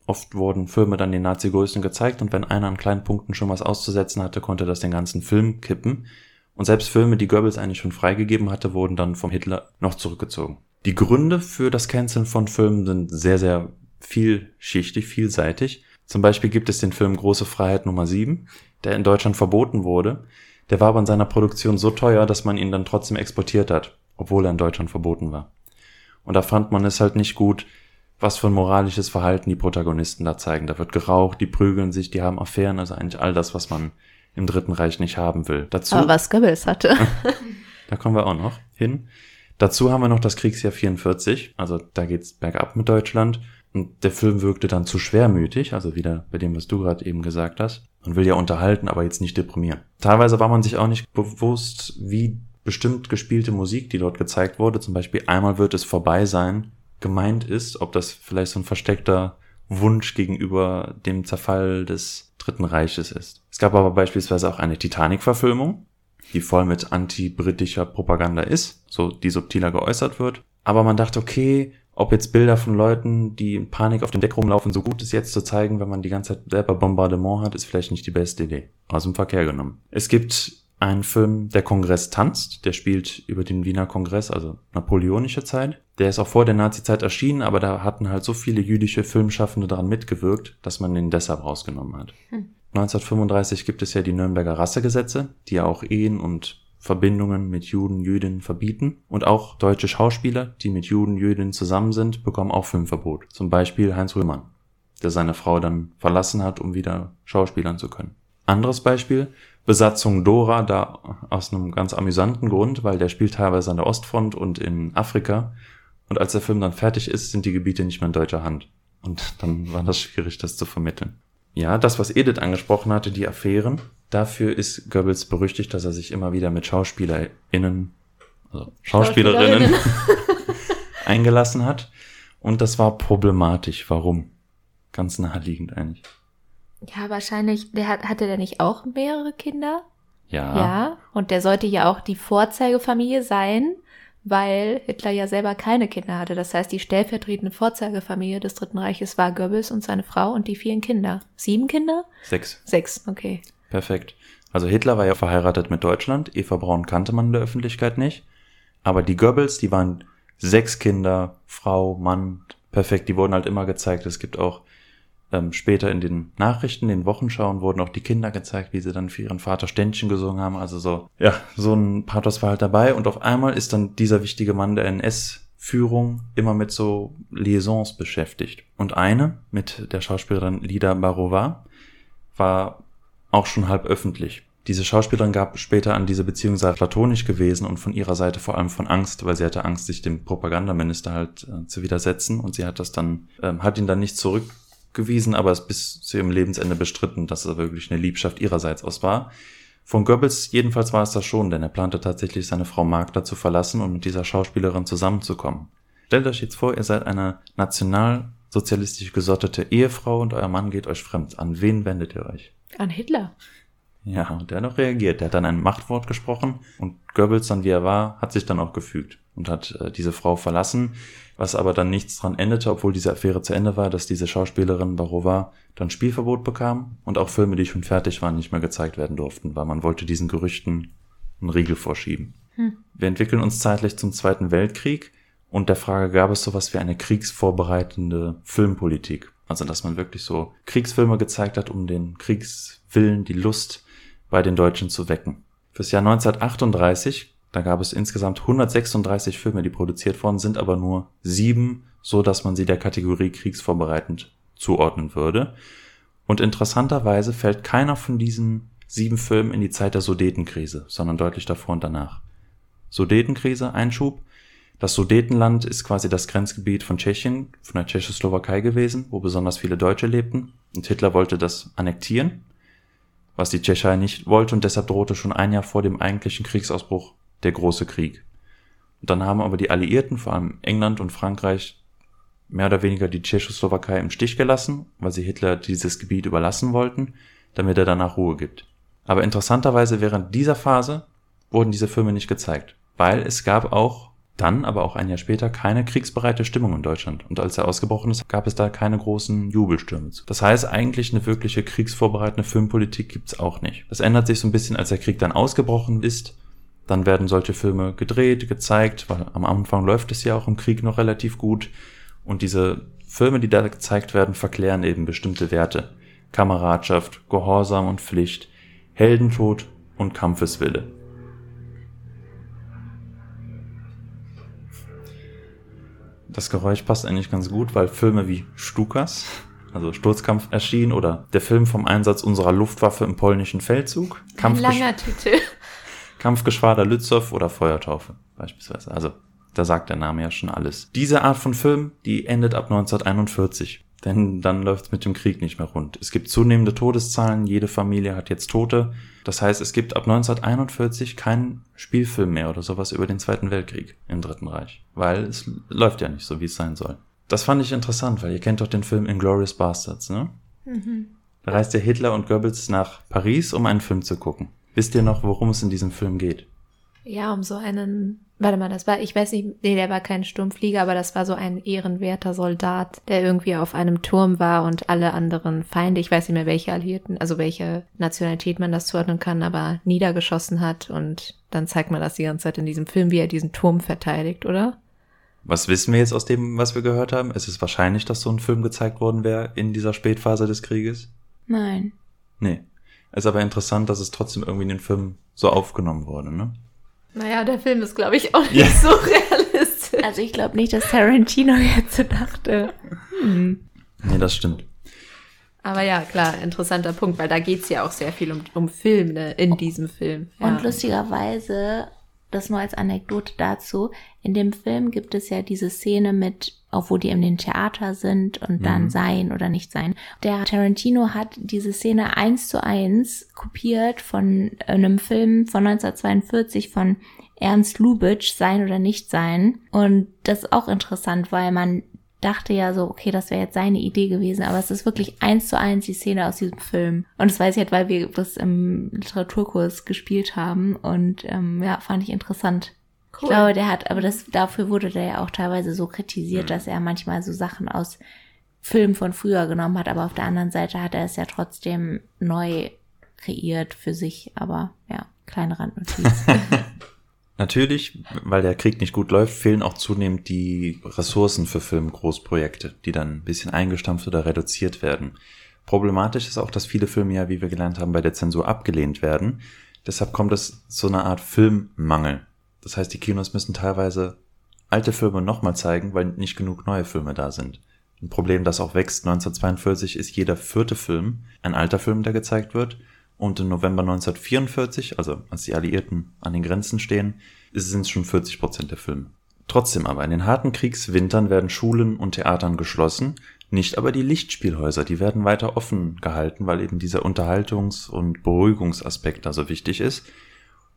Oft wurden Filme dann den Nazi-Größen gezeigt und wenn einer an kleinen Punkten schon was auszusetzen hatte, konnte das den ganzen Film kippen. Und selbst Filme, die Goebbels eigentlich schon freigegeben hatte, wurden dann vom Hitler noch zurückgezogen. Die Gründe für das Canceln von Filmen sind sehr, sehr vielschichtig, vielseitig. Zum Beispiel gibt es den Film Große Freiheit Nummer 7, der in Deutschland verboten wurde. Der war aber in seiner Produktion so teuer, dass man ihn dann trotzdem exportiert hat, obwohl er in Deutschland verboten war. Und da fand man es halt nicht gut, was für ein moralisches Verhalten die Protagonisten da zeigen. Da wird geraucht, die prügeln sich, die haben Affären, also eigentlich all das, was man im Dritten Reich nicht haben will. Dazu, aber was Goebbels hatte. [LAUGHS] da kommen wir auch noch hin. Dazu haben wir noch das Kriegsjahr 44, also da geht's bergab mit Deutschland. Und der Film wirkte dann zu schwermütig, also wieder bei dem, was du gerade eben gesagt hast. Man will ja unterhalten, aber jetzt nicht deprimieren. Teilweise war man sich auch nicht bewusst, wie bestimmt gespielte Musik, die dort gezeigt wurde, zum Beispiel einmal wird es vorbei sein, gemeint ist, ob das vielleicht so ein versteckter Wunsch gegenüber dem Zerfall des Dritten Reiches ist. Es gab aber beispielsweise auch eine Titanic-Verfilmung, die voll mit anti-britischer Propaganda ist, so die subtiler geäußert wird. Aber man dachte, okay, ob jetzt Bilder von Leuten, die in Panik auf dem Deck rumlaufen, so gut ist jetzt zu zeigen, wenn man die ganze Zeit selber Bombardement hat, ist vielleicht nicht die beste Idee. Aus dem Verkehr genommen. Es gibt einen Film, der Kongress tanzt, der spielt über den Wiener Kongress, also napoleonische Zeit. Der ist auch vor der Nazi-Zeit erschienen, aber da hatten halt so viele jüdische Filmschaffende daran mitgewirkt, dass man den deshalb rausgenommen hat. Hm. 1935 gibt es ja die Nürnberger Rassegesetze, die ja auch Ehen und Verbindungen mit Juden, Jüdinnen verbieten. Und auch deutsche Schauspieler, die mit Juden, Jüdinnen zusammen sind, bekommen auch Filmverbot. Zum Beispiel Heinz Rühmann, der seine Frau dann verlassen hat, um wieder schauspielern zu können. Anderes Beispiel, Besatzung Dora, da aus einem ganz amüsanten Grund, weil der spielt teilweise an der Ostfront und in Afrika. Und als der Film dann fertig ist, sind die Gebiete nicht mehr in deutscher Hand. Und dann war das schwierig, das zu vermitteln. Ja, das, was Edith angesprochen hatte, die Affären, Dafür ist Goebbels berüchtigt, dass er sich immer wieder mit SchauspielerInnen, also Schauspielerinnen, [LAUGHS] eingelassen hat. Und das war problematisch. Warum? Ganz naheliegend eigentlich. Ja, wahrscheinlich, der hat, hatte der nicht auch mehrere Kinder? Ja. Ja, und der sollte ja auch die Vorzeigefamilie sein, weil Hitler ja selber keine Kinder hatte. Das heißt, die stellvertretende Vorzeigefamilie des Dritten Reiches war Goebbels und seine Frau und die vielen Kinder. Sieben Kinder? Sechs. Sechs, okay. Perfekt. Also Hitler war ja verheiratet mit Deutschland. Eva Braun kannte man in der Öffentlichkeit nicht. Aber die Goebbels, die waren sechs Kinder, Frau, Mann, perfekt. Die wurden halt immer gezeigt. Es gibt auch ähm, später in den Nachrichten, den Wochenschauen wurden auch die Kinder gezeigt, wie sie dann für ihren Vater Ständchen gesungen haben. Also so, ja, so ein Pathos war halt dabei. Und auf einmal ist dann dieser wichtige Mann der NS-Führung immer mit so Liaisons beschäftigt. Und eine mit der Schauspielerin Lida Barova war auch schon halb öffentlich. Diese Schauspielerin gab später an, diese Beziehung sei platonisch gewesen und von ihrer Seite vor allem von Angst, weil sie hatte Angst, sich dem Propagandaminister halt äh, zu widersetzen und sie hat das dann, ähm, hat ihn dann nicht zurückgewiesen, aber es bis zu ihrem Lebensende bestritten, dass es wirklich eine Liebschaft ihrerseits aus war. Von Goebbels jedenfalls war es das schon, denn er plante tatsächlich seine Frau Magda zu verlassen und mit dieser Schauspielerin zusammenzukommen. Stellt euch jetzt vor, ihr seid eine nationalsozialistisch gesottete Ehefrau und euer Mann geht euch fremd. An wen wendet ihr euch? An Hitler. Ja, und der hat noch reagiert. Der hat dann ein Machtwort gesprochen und Goebbels, dann wie er war, hat sich dann auch gefügt und hat äh, diese Frau verlassen, was aber dann nichts dran endete, obwohl diese Affäre zu Ende war, dass diese Schauspielerin Barova dann Spielverbot bekam und auch Filme, die schon fertig waren, nicht mehr gezeigt werden durften, weil man wollte diesen Gerüchten einen Riegel vorschieben. Hm. Wir entwickeln uns zeitlich zum Zweiten Weltkrieg und der Frage, gab es sowas wie eine kriegsvorbereitende Filmpolitik? Also, dass man wirklich so Kriegsfilme gezeigt hat, um den Kriegswillen, die Lust bei den Deutschen zu wecken. Fürs Jahr 1938, da gab es insgesamt 136 Filme, die produziert worden sind, aber nur sieben, so dass man sie der Kategorie kriegsvorbereitend zuordnen würde. Und interessanterweise fällt keiner von diesen sieben Filmen in die Zeit der Sudetenkrise, sondern deutlich davor und danach. Sudetenkrise, Einschub. Das Sudetenland ist quasi das Grenzgebiet von Tschechien, von der Tschechoslowakei gewesen, wo besonders viele Deutsche lebten. Und Hitler wollte das annektieren was die Tschechei nicht wollte und deshalb drohte schon ein Jahr vor dem eigentlichen Kriegsausbruch der große Krieg. Und dann haben aber die Alliierten, vor allem England und Frankreich, mehr oder weniger die Tschechoslowakei im Stich gelassen, weil sie Hitler dieses Gebiet überlassen wollten, damit er danach Ruhe gibt. Aber interessanterweise während dieser Phase wurden diese Filme nicht gezeigt, weil es gab auch dann, aber auch ein Jahr später, keine kriegsbereite Stimmung in Deutschland. Und als er ausgebrochen ist, gab es da keine großen Jubelstürme. Das heißt, eigentlich eine wirkliche kriegsvorbereitende Filmpolitik gibt's auch nicht. Das ändert sich so ein bisschen, als der Krieg dann ausgebrochen ist. Dann werden solche Filme gedreht, gezeigt, weil am Anfang läuft es ja auch im Krieg noch relativ gut. Und diese Filme, die da gezeigt werden, verklären eben bestimmte Werte. Kameradschaft, Gehorsam und Pflicht, Heldentod und Kampfeswille. Das Geräusch passt eigentlich ganz gut, weil Filme wie Stukas, also Sturzkampf erschienen oder der Film vom Einsatz unserer Luftwaffe im polnischen Feldzug. Ein langer Titel. [LAUGHS] Kampfgeschwader Lützow oder Feuertaufe beispielsweise. Also da sagt der Name ja schon alles. Diese Art von Film, die endet ab 1941. Denn dann läuft es mit dem Krieg nicht mehr rund. Es gibt zunehmende Todeszahlen, jede Familie hat jetzt Tote. Das heißt, es gibt ab 1941 keinen Spielfilm mehr oder sowas über den Zweiten Weltkrieg im Dritten Reich. Weil es läuft ja nicht so, wie es sein soll. Das fand ich interessant, weil ihr kennt doch den Film Inglourious Bastards, ne? Mhm. Da reist ja Hitler und Goebbels nach Paris, um einen Film zu gucken. Wisst ihr noch, worum es in diesem Film geht? Ja, um so einen, warte mal, das war, ich weiß nicht, nee, der war kein Sturmflieger, aber das war so ein ehrenwerter Soldat, der irgendwie auf einem Turm war und alle anderen Feinde, ich weiß nicht mehr welche Alliierten, also welche Nationalität man das zuordnen kann, aber niedergeschossen hat und dann zeigt man das die ganze Zeit in diesem Film, wie er diesen Turm verteidigt, oder? Was wissen wir jetzt aus dem, was wir gehört haben? Es ist wahrscheinlich, dass so ein Film gezeigt worden wäre in dieser Spätphase des Krieges? Nein. Nee. Es ist aber interessant, dass es trotzdem irgendwie in den Film so aufgenommen wurde, ne? Naja, der Film ist, glaube ich, auch [LAUGHS] nicht ja. so realistisch. Also ich glaube nicht, dass Tarantino [LAUGHS] jetzt so dachte. Hm. Nee, das stimmt. Aber ja, klar, interessanter Punkt, weil da geht's ja auch sehr viel um, um Film ne, in diesem Film. Ja. Und lustigerweise, das nur als Anekdote dazu, in dem Film gibt es ja diese Szene mit auch wo die in den Theater sind und dann Mhm. sein oder nicht sein. Der Tarantino hat diese Szene eins zu eins kopiert von einem Film von 1942 von Ernst Lubitsch, Sein oder Nicht Sein. Und das ist auch interessant, weil man dachte ja so, okay, das wäre jetzt seine Idee gewesen, aber es ist wirklich eins zu eins die Szene aus diesem Film. Und das weiß ich halt, weil wir das im Literaturkurs gespielt haben und ähm, ja, fand ich interessant. Ich glaube, der hat, aber das, dafür wurde der ja auch teilweise so kritisiert, dass er manchmal so Sachen aus Filmen von früher genommen hat, aber auf der anderen Seite hat er es ja trotzdem neu kreiert für sich, aber ja, kleine Randnotiz. [LAUGHS] [LAUGHS] Natürlich, weil der Krieg nicht gut läuft, fehlen auch zunehmend die Ressourcen für Filmgroßprojekte, die dann ein bisschen eingestampft oder reduziert werden. Problematisch ist auch, dass viele Filme ja, wie wir gelernt haben, bei der Zensur abgelehnt werden. Deshalb kommt es zu einer Art Filmmangel. Das heißt, die Kinos müssen teilweise alte Filme nochmal zeigen, weil nicht genug neue Filme da sind. Ein Problem, das auch wächst. 1942 ist jeder vierte Film ein alter Film, der gezeigt wird. Und im November 1944, also als die Alliierten an den Grenzen stehen, sind es schon 40 Prozent der Filme. Trotzdem aber, in den harten Kriegswintern werden Schulen und Theatern geschlossen, nicht aber die Lichtspielhäuser, die werden weiter offen gehalten, weil eben dieser Unterhaltungs- und Beruhigungsaspekt da so wichtig ist.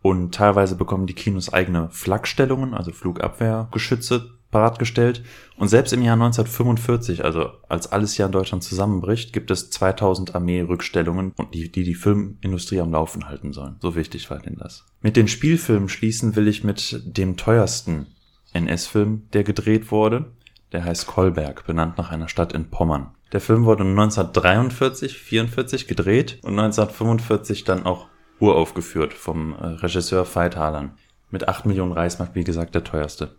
Und teilweise bekommen die Kinos eigene Flakstellungen, also Flugabwehrgeschütze bereitgestellt. Und selbst im Jahr 1945, also als alles hier in Deutschland zusammenbricht, gibt es 2000 Armeerückstellungen, die, die die Filmindustrie am Laufen halten sollen. So wichtig war denn das. Mit den Spielfilmen schließen will ich mit dem teuersten NS-Film, der gedreht wurde. Der heißt Kolberg, benannt nach einer Stadt in Pommern. Der Film wurde 1943, 44 gedreht und 1945 dann auch uraufgeführt vom äh, Regisseur Veit Harlan. Mit 8 Millionen Reichsmark, wie gesagt, der teuerste.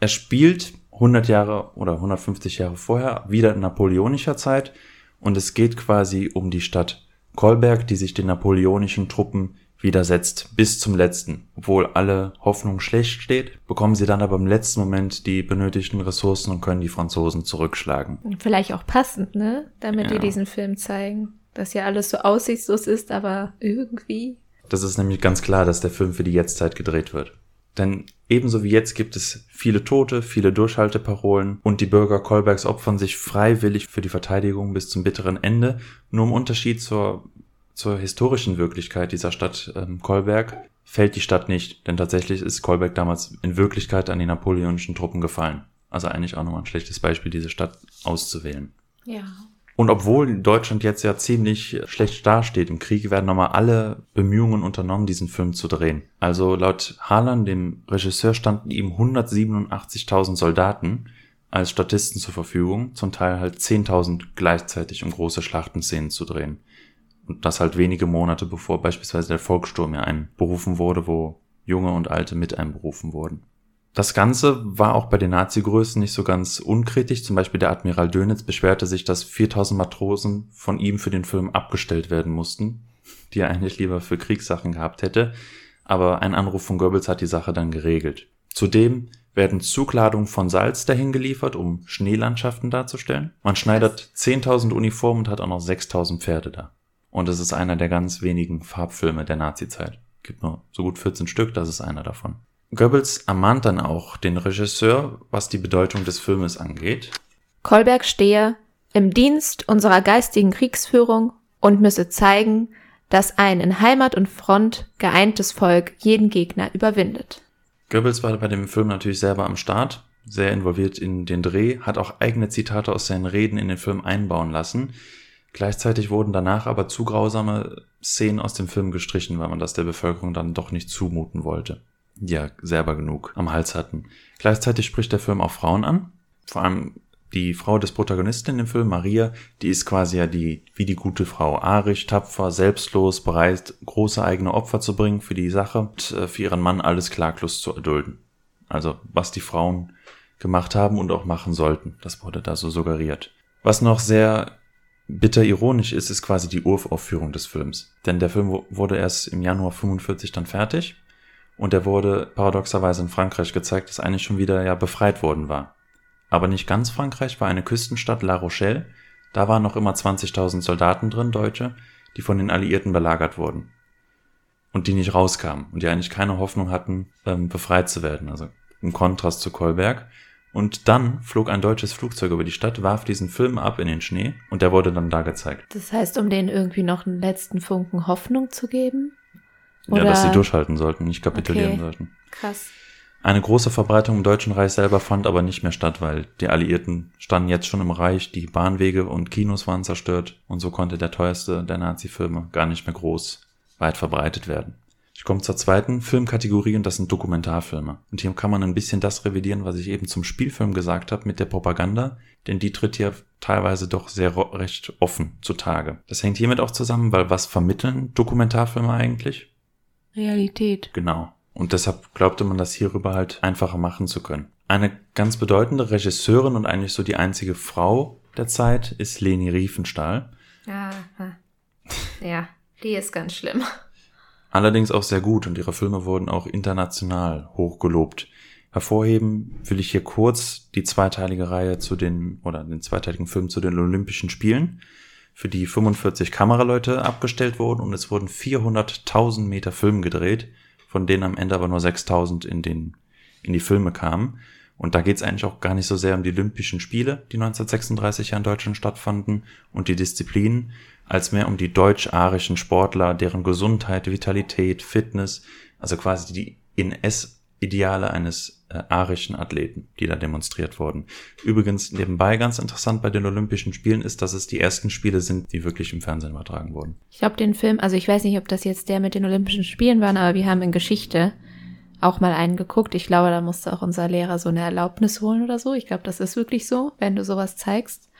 Er spielt 100 Jahre oder 150 Jahre vorher, wieder in napoleonischer Zeit. Und es geht quasi um die Stadt Kolberg, die sich den napoleonischen Truppen widersetzt bis zum letzten. Obwohl alle Hoffnung schlecht steht, bekommen sie dann aber im letzten Moment die benötigten Ressourcen und können die Franzosen zurückschlagen. Und vielleicht auch passend, ne? Damit Ja. die diesen Film zeigen. Dass ja alles so aussichtslos ist, aber irgendwie. Das ist nämlich ganz klar, dass der Film für die Jetztzeit gedreht wird. Denn ebenso wie jetzt gibt es viele Tote, viele Durchhalteparolen und die Bürger Kolbergs opfern sich freiwillig für die Verteidigung bis zum bitteren Ende. Nur im Unterschied zur, zur historischen Wirklichkeit dieser Stadt ähm, Kolberg fällt die Stadt nicht, denn tatsächlich ist Kolberg damals in Wirklichkeit an die napoleonischen Truppen gefallen. Also eigentlich auch nochmal ein schlechtes Beispiel, diese Stadt auszuwählen. Ja. Und obwohl Deutschland jetzt ja ziemlich schlecht dasteht im Krieg, werden nochmal alle Bemühungen unternommen, diesen Film zu drehen. Also laut Harlan, dem Regisseur, standen ihm 187.000 Soldaten als Statisten zur Verfügung, zum Teil halt 10.000 gleichzeitig, um große Schlachtenszenen zu drehen. Und das halt wenige Monate bevor beispielsweise der Volkssturm ja einberufen wurde, wo Junge und Alte mit einberufen wurden. Das Ganze war auch bei den Nazi-Größen nicht so ganz unkritisch. Zum Beispiel der Admiral Dönitz beschwerte sich, dass 4000 Matrosen von ihm für den Film abgestellt werden mussten, die er eigentlich lieber für Kriegssachen gehabt hätte. Aber ein Anruf von Goebbels hat die Sache dann geregelt. Zudem werden Zugladungen von Salz dahin geliefert, um Schneelandschaften darzustellen. Man schneidert 10.000 Uniformen und hat auch noch 6.000 Pferde da. Und es ist einer der ganz wenigen Farbfilme der Nazi-Zeit. Gibt nur so gut 14 Stück, das ist einer davon. Goebbels ermahnt dann auch den Regisseur, was die Bedeutung des Filmes angeht. Kolberg stehe im Dienst unserer geistigen Kriegsführung und müsse zeigen, dass ein in Heimat und Front geeintes Volk jeden Gegner überwindet. Goebbels war bei dem Film natürlich selber am Start, sehr involviert in den Dreh, hat auch eigene Zitate aus seinen Reden in den Film einbauen lassen. Gleichzeitig wurden danach aber zu grausame Szenen aus dem Film gestrichen, weil man das der Bevölkerung dann doch nicht zumuten wollte. Ja selber genug am Hals hatten. Gleichzeitig spricht der Film auch Frauen an. Vor allem die Frau des Protagonisten dem Film, Maria, die ist quasi ja die, wie die gute Frau. Arisch, tapfer, selbstlos, bereit, große eigene Opfer zu bringen für die Sache und äh, für ihren Mann alles klaglos zu erdulden. Also, was die Frauen gemacht haben und auch machen sollten. Das wurde da so suggeriert. Was noch sehr bitter ironisch ist, ist quasi die Uraufführung des Films. Denn der Film wu- wurde erst im Januar 45 dann fertig und er wurde paradoxerweise in Frankreich gezeigt, das eigentlich schon wieder ja befreit worden war. Aber nicht ganz Frankreich war eine Küstenstadt La Rochelle. Da waren noch immer 20.000 Soldaten drin, Deutsche, die von den Alliierten belagert wurden. Und die nicht rauskamen und die eigentlich keine Hoffnung hatten, ähm, befreit zu werden. Also im Kontrast zu Kolberg. Und dann flog ein deutsches Flugzeug über die Stadt, warf diesen Film ab in den Schnee und der wurde dann da gezeigt. Das heißt, um denen irgendwie noch einen letzten Funken Hoffnung zu geben? Ja, dass sie durchhalten sollten, nicht kapitulieren Okay. sollten. Krass. Eine große Verbreitung im Deutschen Reich selber fand aber nicht mehr statt, weil die Alliierten standen jetzt schon im Reich, die Bahnwege und Kinos waren zerstört und so konnte der teuerste der Nazi-Filme gar nicht mehr groß weit verbreitet werden. Ich komme zur zweiten Filmkategorie und das sind Dokumentarfilme. Und hier kann man ein bisschen das revidieren, was ich eben zum Spielfilm gesagt habe mit der Propaganda, denn die tritt hier teilweise doch sehr recht offen zutage. Das hängt hiermit auch zusammen, weil was vermitteln Dokumentarfilme eigentlich? Realität. Genau. Und deshalb glaubte man, das hierüber halt einfacher machen zu können. Eine ganz bedeutende Regisseurin und eigentlich so die einzige Frau der Zeit ist Leni Riefenstahl. Aha. Ja, die ist ganz schlimm. Allerdings auch sehr gut und ihre Filme wurden auch international hochgelobt. Hervorheben will ich hier kurz die zweiteilige Reihe zu den, oder den zweiteiligen Film zu den Olympischen Spielen, für die 45 Kameraleute abgestellt wurden und es wurden 400.000 Meter Film gedreht, von denen am Ende aber nur 6.000 in den, in die Filme kamen. Und da geht es eigentlich auch gar nicht so sehr um die Olympischen Spiele, die 1936 ja in Deutschland stattfanden, und die Disziplinen, als mehr um die deutsch-arischen Sportler, deren Gesundheit, Vitalität, Fitness, also quasi die In-S-Ideale eines äh, arischen Athleten, die da demonstriert wurden. Übrigens nebenbei ganz interessant bei den Olympischen Spielen ist, dass es die ersten Spiele sind, die wirklich im Fernsehen übertragen wurden. Ich glaube, den Film, also ich weiß nicht, ob das jetzt der mit den Olympischen Spielen war, aber wir haben in Geschichte auch mal einen geguckt. Ich glaube, da musste auch unser Lehrer so eine Erlaubnis holen oder so. Ich glaube, das ist wirklich so, wenn du sowas zeigst.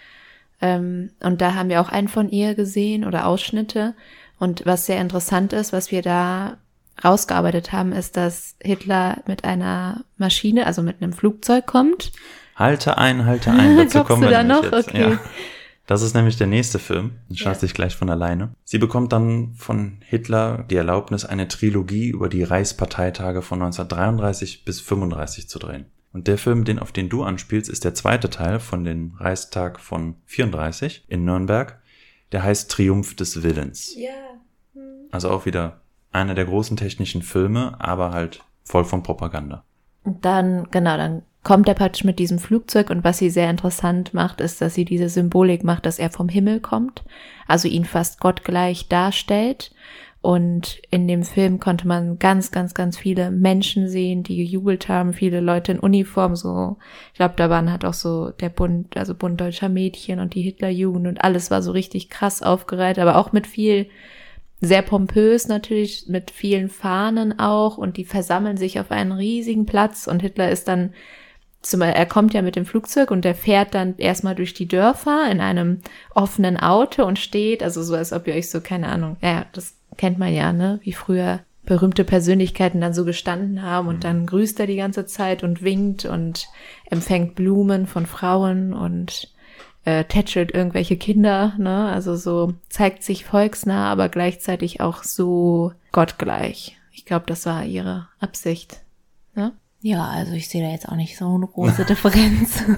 Ähm, und da haben wir auch einen von ihr gesehen oder Ausschnitte. Und was sehr interessant ist, was wir da rausgearbeitet haben, ist, dass Hitler mit einer Maschine, also mit einem Flugzeug kommt. Halte ein, halte [LAUGHS] ein, dazu kommen du wir da noch? jetzt. Okay. Ja. Das ist nämlich der nächste Film. Den Ja. schafft sich gleich von alleine. Sie bekommt dann von Hitler die Erlaubnis, eine Trilogie über die Reichsparteitage von 1933 bis 35 zu drehen. Und der Film, den auf den du anspielst, ist der zweite Teil von den Reichstag von 34 in Nürnberg. Der heißt Triumph des Willens. Ja. Also auch wieder einer der großen technischen Filme, aber halt voll von Propaganda. Dann, genau, dann kommt er praktisch mit diesem Flugzeug und was sie sehr interessant macht, ist, dass sie diese Symbolik macht, dass er vom Himmel kommt, also ihn fast gottgleich darstellt. Und in dem Film konnte man ganz, ganz, ganz viele Menschen sehen, die gejubelt haben, viele Leute in Uniform, so, ich glaube, da waren halt auch so der Bund, also Bund deutscher Mädchen und die Hitlerjugend und alles war so richtig krass aufgereiht, aber auch mit viel sehr pompös natürlich, mit vielen Fahnen auch und die versammeln sich auf einen riesigen Platz und Hitler ist dann, zum, er kommt ja mit dem Flugzeug und der fährt dann erstmal durch die Dörfer in einem offenen Auto und steht, also so als ob ihr euch so, keine Ahnung, ja, das kennt man ja, ne, wie früher berühmte Persönlichkeiten dann so gestanden haben und dann grüßt er die ganze Zeit und winkt und empfängt Blumen von Frauen und äh, tätschelt irgendwelche Kinder, ne? Also so zeigt sich volksnah, aber gleichzeitig auch so gottgleich. Ich glaube, das war ihre Absicht. Ne? Ja, also ich sehe da jetzt auch nicht so eine große Differenz. [LAUGHS]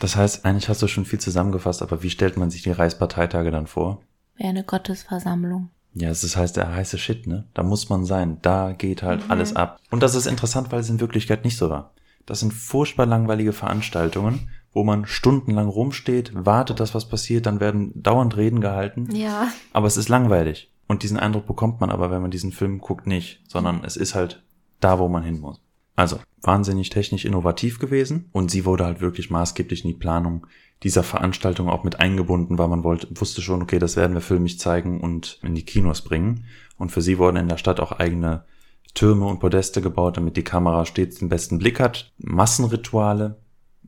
Das heißt, eigentlich hast du schon viel zusammengefasst, aber wie stellt man sich die Reichsparteitage dann vor? Wäre eine Gottesversammlung. Ja, es ist heißt der heiße Shit, ne? Da muss man sein. Da geht halt alles ab. Und das ist interessant, weil es in Wirklichkeit nicht so war. Das sind furchtbar langweilige Veranstaltungen, wo man stundenlang rumsteht, wartet, dass was passiert, dann werden dauernd Reden gehalten. Ja. Aber es ist langweilig. Und diesen Eindruck bekommt man aber, wenn man diesen Film guckt, nicht, sondern es ist halt da, wo man hin muss. Also, wahnsinnig technisch innovativ gewesen und sie wurde halt wirklich maßgeblich in die Planung dieser Veranstaltung auch mit eingebunden, weil man wollte, wusste schon, okay, das werden wir filmisch zeigen und in die Kinos bringen. Und für sie wurden in der Stadt auch eigene Türme und Podeste gebaut, damit die Kamera stets den besten Blick hat. Massenrituale,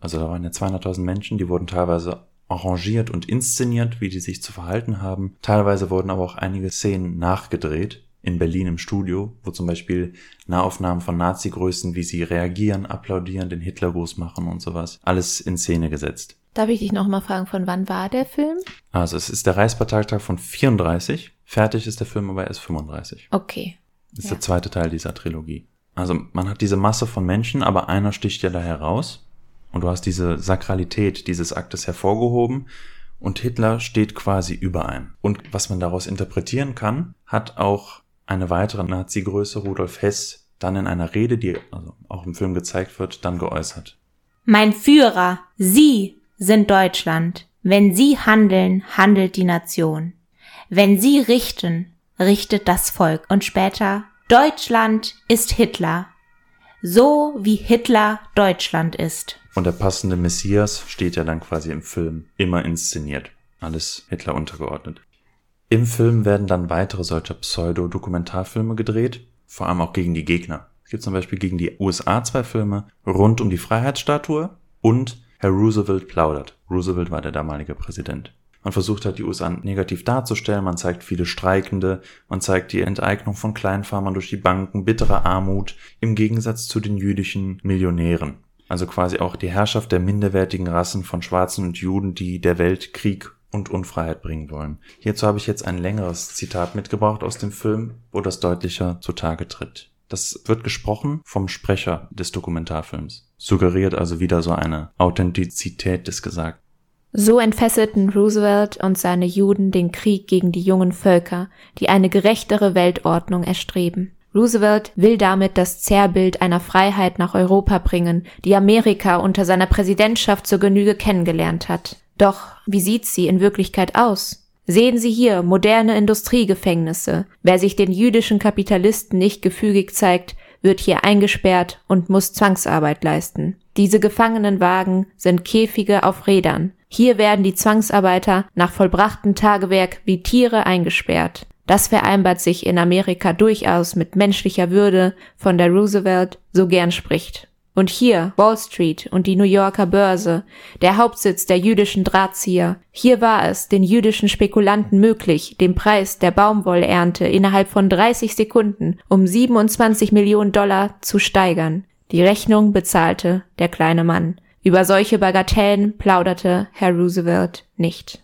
also da waren ja 200.000 Menschen, die wurden teilweise arrangiert und inszeniert, wie die sich zu verhalten haben. Teilweise wurden aber auch einige Szenen nachgedreht in Berlin im Studio, wo zum Beispiel Nahaufnahmen von Nazi-Größen, wie sie reagieren, applaudieren, den Hitlergruß machen und sowas, alles in Szene gesetzt. Darf ich dich noch mal fragen, von wann war der Film? Also es ist der Reichsparteitag von 34, fertig ist der Film aber erst 35. Okay. Das ist Ja. der zweite Teil dieser Trilogie. Also man hat diese Masse von Menschen, aber einer sticht ja da heraus und du hast diese Sakralität dieses Aktes hervorgehoben und Hitler steht quasi über einem. Und was man daraus interpretieren kann, hat auch eine weitere Nazi-Größe, Rudolf Hess, dann in einer Rede, die also auch im Film gezeigt wird, dann geäußert. Mein Führer, Sie sind Deutschland. Wenn Sie handeln, handelt die Nation. Wenn Sie richten, richtet das Volk. Und später, Deutschland ist Hitler. So wie Hitler Deutschland ist. Und der passende Messias steht ja dann quasi im Film immer inszeniert. Alles Hitler untergeordnet. Im Film werden dann weitere solcher Pseudo-Dokumentarfilme gedreht, vor allem auch gegen die Gegner. Es gibt zum Beispiel gegen die USA zwei Filme rund um die Freiheitsstatue und Herr Roosevelt plaudert. Roosevelt war der damalige Präsident. Man versucht halt die USA negativ darzustellen, man zeigt viele Streikende, man zeigt die Enteignung von Kleinfarmern durch die Banken, bittere Armut, im Gegensatz zu den jüdischen Millionären. Also quasi auch die Herrschaft der minderwertigen Rassen von Schwarzen und Juden, die der Welt Krieg und Unfreiheit bringen wollen. Hierzu habe ich jetzt ein längeres Zitat mitgebracht aus dem Film, wo das deutlicher zutage tritt. Das wird gesprochen vom Sprecher des Dokumentarfilms, suggeriert also wieder so eine Authentizität des Gesagten. So entfesselten Roosevelt und seine Juden den Krieg gegen die jungen Völker, die eine gerechtere Weltordnung erstreben. Roosevelt will damit das Zerrbild einer Freiheit nach Europa bringen, die Amerika unter seiner Präsidentschaft zur Genüge kennengelernt hat. Doch wie sieht sie in Wirklichkeit aus? Sehen Sie hier moderne Industriegefängnisse. Wer sich den jüdischen Kapitalisten nicht gefügig zeigt, wird hier eingesperrt und muss Zwangsarbeit leisten. Diese Gefangenenwagen sind Käfige auf Rädern. Hier werden die Zwangsarbeiter nach vollbrachtem Tagewerk wie Tiere eingesperrt. Das vereinbart sich in Amerika durchaus mit menschlicher Würde, von der Roosevelt so gern spricht. Und hier Wall Street und die New Yorker Börse, der Hauptsitz der jüdischen Drahtzieher. Hier war es den jüdischen Spekulanten möglich, den Preis der Baumwollernte innerhalb von 30 Sekunden um 27 Millionen Dollar zu steigern. Die Rechnung bezahlte der kleine Mann. Über solche Bagatellen plauderte Herr Roosevelt nicht.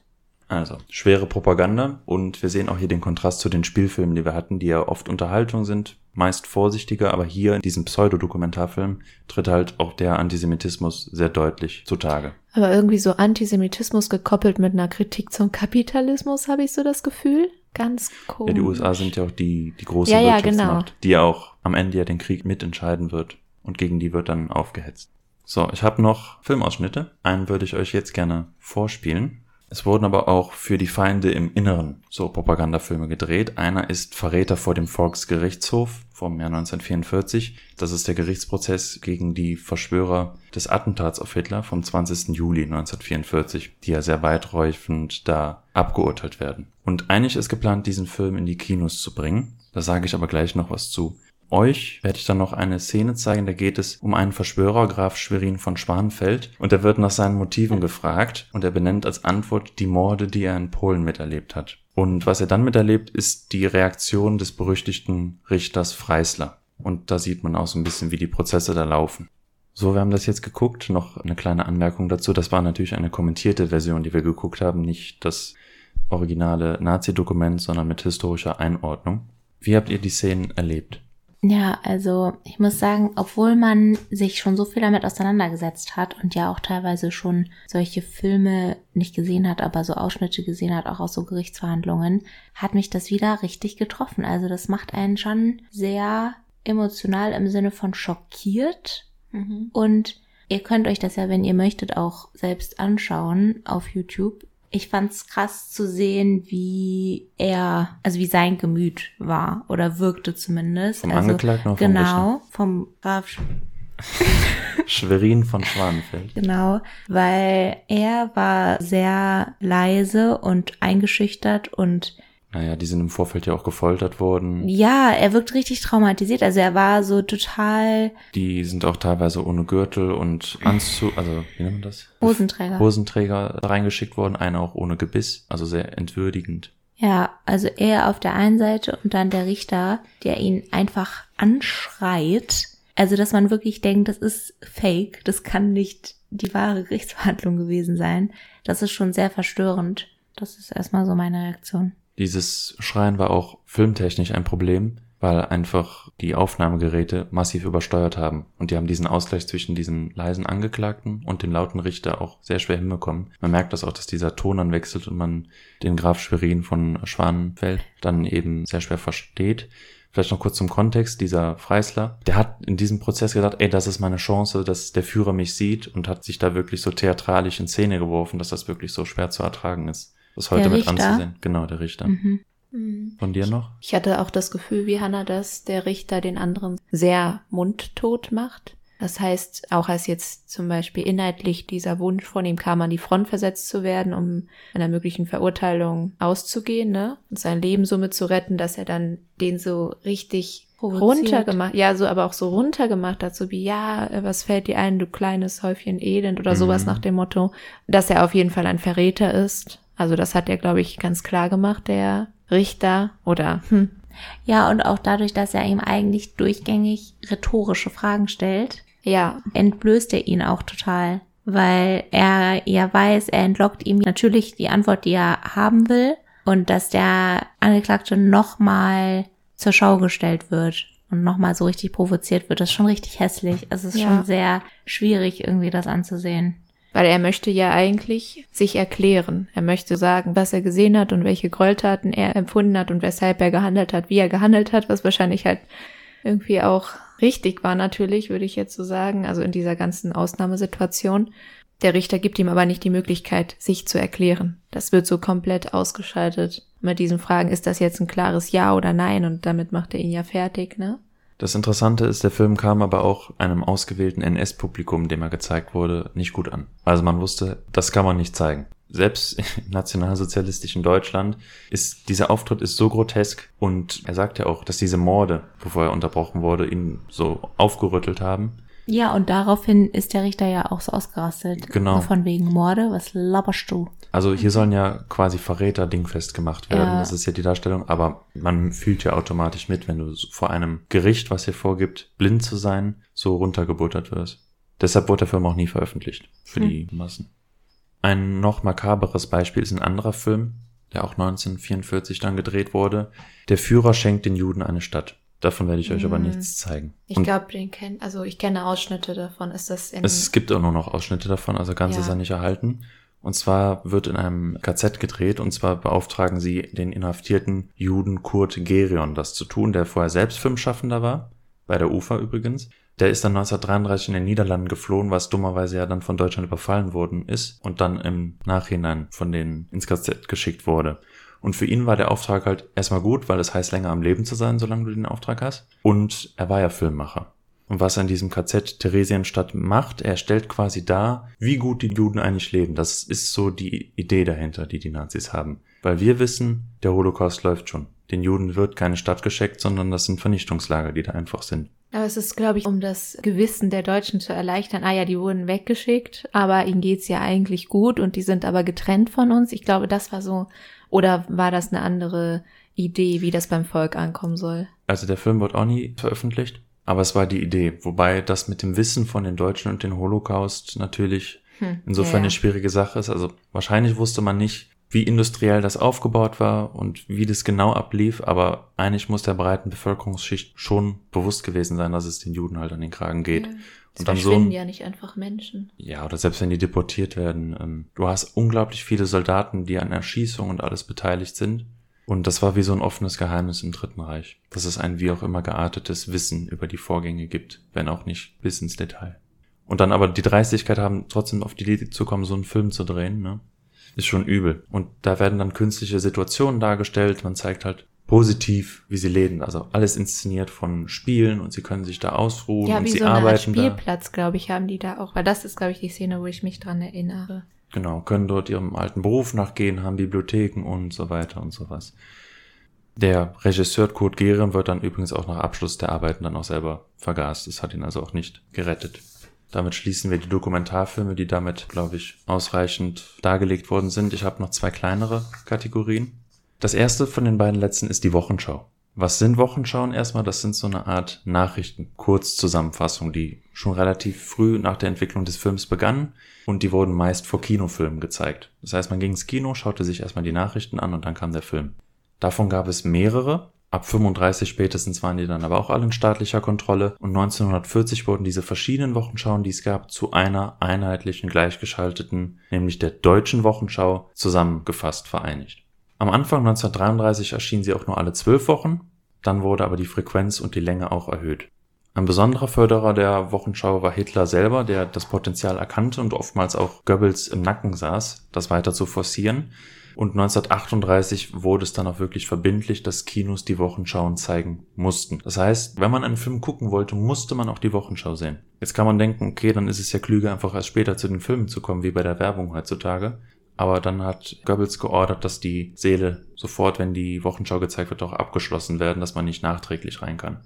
Also, schwere Propaganda und wir sehen auch hier den Kontrast zu den Spielfilmen, die wir hatten, die ja oft Unterhaltung sind, meist vorsichtiger, aber hier in diesem Pseudodokumentarfilm tritt halt auch der Antisemitismus sehr deutlich zutage. Aber irgendwie so Antisemitismus gekoppelt mit einer Kritik zum Kapitalismus, habe ich so das Gefühl. Ganz komisch. Ja, die USA sind ja auch die, die große Ja, ja, Wirtschaftsmacht, genau. die ja auch am Ende ja den Krieg mitentscheiden wird und gegen die wird dann aufgehetzt. So, ich habe noch Filmausschnitte. Einen würde ich euch jetzt gerne vorspielen. Es wurden aber auch für die Feinde im Inneren so Propagandafilme gedreht. Einer ist Verräter vor dem Volksgerichtshof vom Jahr 1944. Das ist der Gerichtsprozess gegen die Verschwörer des Attentats auf Hitler vom 20. Juli 1944, die ja sehr weiträufend da abgeurteilt werden. Und eigentlich ist geplant, diesen Film in die Kinos zu bringen. Da sage ich aber gleich noch was zu. Euch werde ich dann noch eine Szene zeigen, da geht es um einen Verschwörer, Graf Schwerin von Schwanenfeld, und er wird nach seinen Motiven gefragt und er benennt als Antwort die Morde, die er in Polen miterlebt hat. Und was er dann miterlebt, ist die Reaktion des berüchtigten Richters Freisler. Und da sieht man auch so ein bisschen, wie die Prozesse da laufen. So, wir haben das jetzt geguckt. Noch eine kleine Anmerkung dazu. Das war natürlich eine kommentierte Version, die wir geguckt haben, nicht das originale Nazi-Dokument, sondern mit historischer Einordnung. Wie habt ihr die Szenen erlebt? Ja, also ich muss sagen, obwohl man sich schon so viel damit auseinandergesetzt hat und ja auch teilweise schon solche Filme nicht gesehen hat, aber so Ausschnitte gesehen hat, auch aus so Gerichtsverhandlungen, hat mich das wieder richtig getroffen. Also das macht einen schon sehr emotional im Sinne von schockiert. Und ihr könnt euch das ja, wenn ihr möchtet, auch selbst anschauen auf YouTube. Ich fand's krass zu sehen, wie er, also wie sein Gemüt war oder wirkte zumindest. Vom also, Angeklagten oder vom Genau, vom Graf Sch- [LAUGHS] Schwerin von Schwanenfeld. Genau, weil er war sehr leise und eingeschüchtert und Naja, die sind im Vorfeld ja auch gefoltert worden. ja, er wirkt richtig traumatisiert. Also er war so total Die sind auch teilweise ohne Gürtel und Anzug, also wie nennt man das? Hosenträger. Hosenträger reingeschickt worden, einer auch ohne Gebiss, also sehr entwürdigend. Ja, also er auf der einen Seite und dann der Richter, der ihn einfach anschreit. Also, dass man wirklich denkt, das ist fake, das kann nicht die wahre Gerichtsverhandlung gewesen sein. Das ist schon sehr verstörend. Das ist erstmal so meine Reaktion. Dieses Schreien war auch filmtechnisch ein Problem, weil einfach die Aufnahmegeräte massiv übersteuert haben. Und die haben diesen Ausgleich zwischen diesem leisen Angeklagten und dem lauten Richter auch sehr schwer hinbekommen. Man merkt das auch, dass dieser Ton dann wechselt und man den Graf Schwerin von Schwanenfeld dann eben sehr schwer versteht. Vielleicht noch kurz zum Kontext, dieser Freisler, der hat in diesem Prozess gesagt, ey, das ist meine Chance, dass der Führer mich sieht und hat sich da wirklich so theatralisch in Szene geworfen, dass das wirklich so schwer zu ertragen ist. Das heute mit anzusehen. Genau, der Richter. Mhm. Von dir noch? Ich hatte auch das Gefühl, wie Hannah, dass der Richter den anderen sehr mundtot macht. Das heißt, auch als jetzt zum Beispiel inhaltlich dieser Wunsch von ihm kam, an die Front versetzt zu werden, um einer möglichen Verurteilung auszugehen, ne? Und sein Leben somit zu retten, dass er dann den so richtig runtergemacht, ja, so aber auch so runtergemacht hat, so wie, ja, äh, was fällt dir ein, du kleines Häufchen Elend oder sowas Mhm. nach dem Motto, dass er auf jeden Fall ein Verräter ist. Also das hat er, glaube ich, ganz klar gemacht, der Richter oder hm, Ja, und auch dadurch, dass er ihm eigentlich durchgängig rhetorische Fragen stellt, ja, entblößt er ihn auch total, weil er ja weiß, er entlockt ihm natürlich die Antwort, die er haben will und dass der Angeklagte nochmal zur Schau gestellt wird und nochmal so richtig provoziert wird. Das ist schon richtig hässlich. Also es ist Ja. schon sehr schwierig, irgendwie das anzusehen. Weil er möchte ja eigentlich sich erklären. Er möchte sagen, was er gesehen hat und welche Gräueltaten er empfunden hat und weshalb er gehandelt hat, wie er gehandelt hat, was wahrscheinlich halt irgendwie auch richtig war natürlich, würde ich jetzt so sagen. Also in dieser ganzen Ausnahmesituation. Der Richter gibt ihm aber nicht die Möglichkeit, sich zu erklären. Das wird so komplett ausgeschaltet. Mit diesen Fragen, ist das jetzt ein klares Ja oder Nein? Und damit macht er ihn ja fertig, ne? Das Interessante ist, der Film kam aber auch einem ausgewählten NS-Publikum, dem er gezeigt wurde, nicht gut an. Also man wusste, das kann man nicht zeigen. Selbst im nationalsozialistischen Deutschland ist dieser Auftritt ist so grotesk und er sagt ja auch, dass diese Morde, bevor er unterbrochen wurde, ihn so aufgerüttelt haben. Ja, und daraufhin ist der Richter ja auch so ausgerastet. Genau. Von wegen Morde, was labberst du? Also hier sollen ja quasi Verräter dingfest gemacht werden. Ja. Das ist ja die Darstellung. Aber man fühlt ja automatisch mit, wenn du vor einem Gericht, was dir vorgibt, blind zu sein, so runtergebuttert wirst. Deshalb wurde der Film auch nie veröffentlicht für Hm. die Massen. Ein noch makaberes Beispiel ist ein anderer Film, der auch 1944 dann gedreht wurde. Der Führer schenkt den Juden eine Stadt. Davon werde ich euch aber Hm. nichts zeigen. Ich glaube, den kennt, also ich kenne Ausschnitte davon. Ist das in es gibt auch nur noch Ausschnitte davon, also ganz Ja. ist er nicht erhalten. Und zwar wird in einem KZ gedreht und zwar beauftragen sie den inhaftierten Juden Kurt Gerion das zu tun, der vorher selbst Filmschaffender war, bei der UFA übrigens. Der ist dann 1933 in den Niederlanden geflohen, was dummerweise ja dann von Deutschland überfallen worden ist und dann im Nachhinein von denen ins KZ geschickt wurde. Und für ihn war der Auftrag halt erstmal gut, weil es heißt, länger am Leben zu sein, solange du den Auftrag hast. Und er war ja Filmmacher. Und was er in diesem KZ Theresienstadt macht, er stellt quasi dar, wie gut die Juden eigentlich leben. Das ist so die Idee dahinter, die die Nazis haben. Weil wir wissen, der Holocaust läuft schon. Den Juden wird keine Stadt geschenkt, sondern das sind Vernichtungslager, die da einfach sind. Aber es ist, glaube ich, um das Gewissen der Deutschen zu erleichtern. Ah ja, die wurden weggeschickt, aber ihnen geht's ja eigentlich gut und die sind aber getrennt von uns. Ich glaube, das war so. Oder war das eine andere Idee, wie das beim Volk ankommen soll? Also der Film wird auch nie veröffentlicht, aber es war die Idee. Wobei das mit dem Wissen von den Deutschen und den Holocaust natürlich Hm, insofern ja, ja. eine schwierige Sache ist. Also wahrscheinlich wusste man nicht, wie industriell das aufgebaut war und wie das genau ablief, aber eigentlich muss der breiten Bevölkerungsschicht schon bewusst gewesen sein, dass es den Juden halt an den Kragen geht. Ja. Und dann so verschwinden ein- ja nicht einfach Menschen. Ja, oder selbst wenn die deportiert werden. Ähm, du hast unglaublich viele Soldaten, die an Erschießung und alles beteiligt sind. Und das war wie so ein offenes Geheimnis im Dritten Reich, dass es ein wie auch immer geartetes Wissen über die Vorgänge gibt, wenn auch nicht bis ins Detail. Und dann aber die Dreistigkeit haben, trotzdem auf die Idee zu kommen, so einen Film zu drehen, ne? Ist schon übel. Und da werden dann künstliche Situationen dargestellt. Man zeigt halt positiv, wie sie leben. Also alles inszeniert von Spielen und sie können sich da ausruhen ja, und wie sie so eine Art arbeiten da. Spielplatz, glaube ich, haben die da auch. Weil das ist, glaube ich, die Szene, wo ich mich dran erinnere. Genau, können dort ihrem alten Beruf nachgehen, haben Bibliotheken und so weiter und so was. Der Regisseur Kurt Gehren wird dann übrigens auch nach Abschluss der Arbeiten dann auch selber vergast. Das hat ihn also auch nicht gerettet. Damit schließen wir die Dokumentarfilme, die damit, glaube ich, ausreichend dargelegt worden sind. Ich habe noch zwei kleinere Kategorien. Das erste von den beiden letzten ist die Wochenschau. Was sind Wochenschauen erstmal? Das sind so eine Art Nachrichten, Kurzzusammenfassung, die schon relativ früh nach der Entwicklung des Films begannen und die wurden meist vor Kinofilmen gezeigt. Das heißt, man ging ins Kino, schaute sich erstmal die Nachrichten an und dann kam der Film. Davon gab es mehrere. Ab 35 spätestens waren die dann aber auch alle in staatlicher Kontrolle und 1940 wurden diese verschiedenen Wochenschauen, die es gab, zu einer einheitlichen, gleichgeschalteten, nämlich der deutschen Wochenschau, zusammengefasst, vereinigt. Am Anfang 1933 erschienen sie auch nur alle zwölf Wochen. dann wurde aber die Frequenz und die Länge auch erhöht. Ein besonderer Förderer der Wochenschau war Hitler selber, der das Potenzial erkannte und oftmals auch Goebbels im Nacken saß, das weiter zu forcieren. Und 1938 wurde es dann auch wirklich verbindlich, dass Kinos die Wochenschauen zeigen mussten. Das heißt, wenn man einen Film gucken wollte, musste man auch die Wochenschau sehen. Jetzt kann man denken, okay, dann ist es ja klüger, einfach erst später zu den Filmen zu kommen, wie bei der Werbung heutzutage. Aber dann hat Goebbels geordert, dass die Säle sofort, wenn die Wochenschau gezeigt wird, auch abgeschlossen werden, dass man nicht nachträglich rein kann.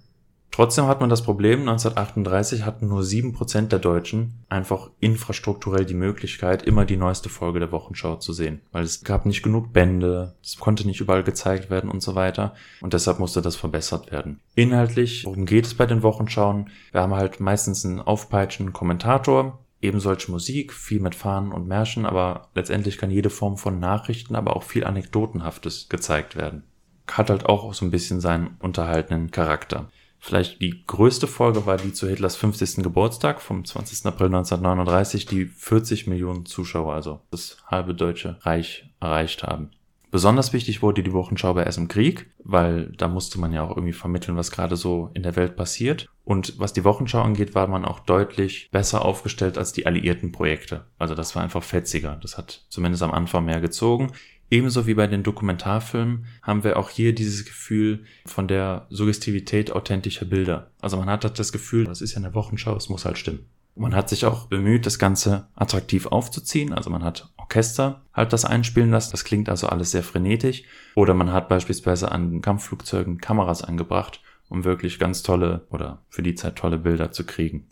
Trotzdem hat man das Problem, 1938 hatten nur sieben Prozent der Deutschen einfach infrastrukturell die Möglichkeit, immer die neueste Folge der Wochenschau zu sehen. Weil es gab nicht genug Bände, es konnte nicht überall gezeigt werden und so weiter. Und deshalb musste das verbessert werden. Inhaltlich, worum geht es bei den Wochenschauen? Wir haben halt meistens einen aufpeitschenden Kommentator, eben solche Musik, viel mit Fahnen und Märschen, aber letztendlich kann jede Form von Nachrichten, aber auch viel Anekdotenhaftes gezeigt werden. Hat halt auch so ein bisschen seinen unterhaltenden Charakter. Vielleicht die größte Folge war die zu Hitlers 50. Geburtstag vom 20. April 1939, die 40 Millionen Zuschauer, also das halbe deutsche Reich erreicht haben. Besonders wichtig wurde die Wochenschau bei Es im Krieg, weil da musste man ja auch irgendwie vermitteln, was gerade so in der Welt passiert. Und was die Wochenschau angeht, war man auch deutlich besser aufgestellt als die alliierten Projekte. Also das war einfach fetziger. Das hat zumindest am Anfang mehr gezogen. Ebenso wie bei den Dokumentarfilmen haben wir auch hier dieses Gefühl von der Suggestivität authentischer Bilder. Also man hat das Gefühl, das ist ja eine Wochenschau, es muss halt stimmen. Man hat sich auch bemüht, das Ganze attraktiv aufzuziehen. Also man hat Orchester halt das einspielen lassen. Das klingt also alles sehr frenetisch. Oder man hat beispielsweise an Kampfflugzeugen Kameras angebracht, um wirklich ganz tolle oder für die Zeit tolle Bilder zu kriegen.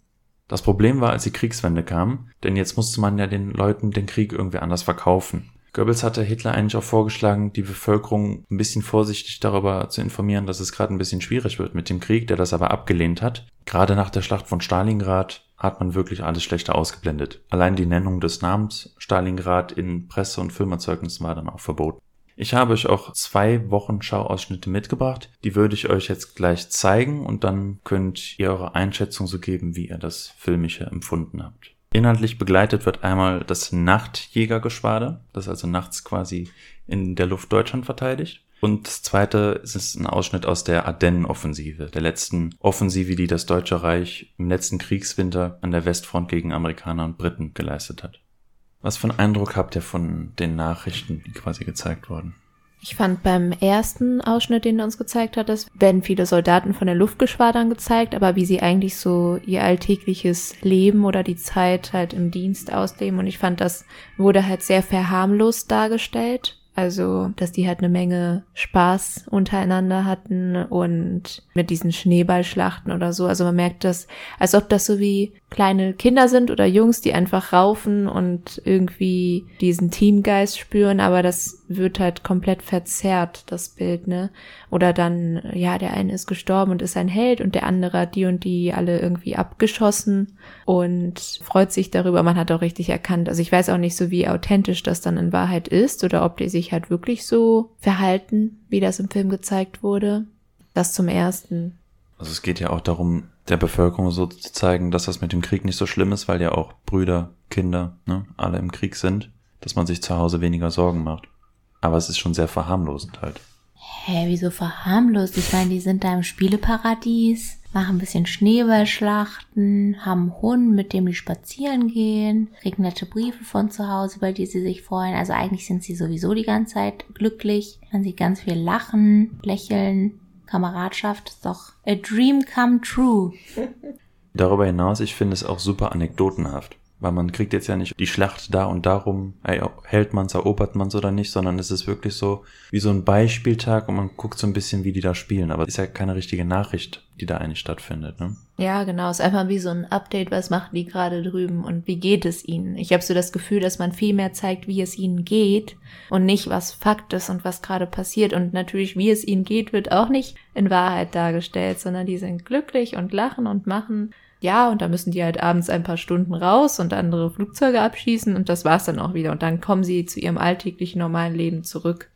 Das Problem war, als die Kriegswende kam, denn jetzt musste man ja den Leuten den Krieg irgendwie anders verkaufen. Goebbels hatte Hitler eigentlich auch vorgeschlagen, die Bevölkerung ein bisschen vorsichtig darüber zu informieren, dass es gerade ein bisschen schwierig wird mit dem Krieg, der das aber abgelehnt hat. Gerade nach der Schlacht von Stalingrad hat man wirklich alles schlechter ausgeblendet. Allein die Nennung des Namens Stalingrad in Presse- und Filmerzeugnissen war dann auch verboten. Ich habe euch auch zwei Wochenschauausschnitte mitgebracht. Die würde ich euch jetzt gleich zeigen und dann könnt ihr eure Einschätzung so geben, wie ihr das Filmische empfunden habt. Inhaltlich begleitet wird einmal das Nachtjägergeschwader, das also nachts quasi in der Luft Deutschland verteidigt. Und das zweite ist ein Ausschnitt aus der Ardennen-Offensive, der letzten Offensive, die das Deutsche Reich im letzten Kriegswinter an der Westfront gegen Amerikaner und Briten geleistet hat. Was für einen Eindruck habt ihr von den Nachrichten, die quasi gezeigt wurden? Ich fand beim ersten Ausschnitt, den er uns gezeigt hat, es werden viele Soldaten von den Luftgeschwadern gezeigt, aber wie sie eigentlich so ihr alltägliches Leben oder die Zeit halt im Dienst ausleben. Und ich fand, das wurde halt sehr verharmlost dargestellt. Also, dass die halt eine Menge Spaß untereinander hatten und mit diesen Schneeballschlachten oder so. Also man merkt das, als ob das so wie kleine Kinder sind oder Jungs, die einfach raufen und irgendwie diesen Teamgeist spüren, aber das wird halt komplett verzerrt, das Bild, ne? Oder dann, ja, der eine ist gestorben und ist ein Held und der andere hat die und die alle irgendwie abgeschossen und freut sich darüber. Man hat auch richtig erkannt. Also ich weiß auch nicht so, wie authentisch das dann in Wahrheit ist oder ob die sich halt wirklich so verhalten, wie das im Film gezeigt wurde. Das zum ersten. Also es geht ja auch darum, der Bevölkerung so zu zeigen, dass das mit dem Krieg nicht so schlimm ist, weil ja auch Brüder, Kinder, ne, alle im Krieg sind, dass man sich zu Hause weniger Sorgen macht. Aber es ist schon sehr verharmlosend halt. Hä, wieso verharmlost? Ich meine, die sind da im Spieleparadies, machen ein bisschen Schneeballschlachten, haben einen Hund, mit dem die spazieren gehen, kriegen nette Briefe von zu Hause, über die sie sich freuen. Also eigentlich sind sie sowieso die ganze Zeit glücklich. Man sieht ganz viel lachen, lächeln, Kameradschaft ist doch a dream come true. Darüber hinaus, ich finde es auch super anekdotenhaft. Weil man kriegt jetzt ja nicht die Schlacht da und darum, ey, hält man's, erobert man's oder nicht, sondern es ist wirklich so wie so ein Beispieltag und man guckt so ein bisschen, wie die da spielen. Aber es ist ja keine richtige Nachricht, die da eigentlich stattfindet, ne? Ja, genau. Es ist einfach wie so ein Update, was machen die gerade drüben und wie geht es ihnen. Ich habe so das Gefühl, dass man viel mehr zeigt, wie es ihnen geht und nicht, was Fakt ist und was gerade passiert. Und natürlich, wie es ihnen geht, wird auch nicht in Wahrheit dargestellt, sondern die sind glücklich und lachen und machen ja, und da müssen die halt abends ein paar Stunden raus und andere Flugzeuge abschießen und das war's dann auch wieder. Und dann kommen sie zu ihrem alltäglichen normalen Leben zurück.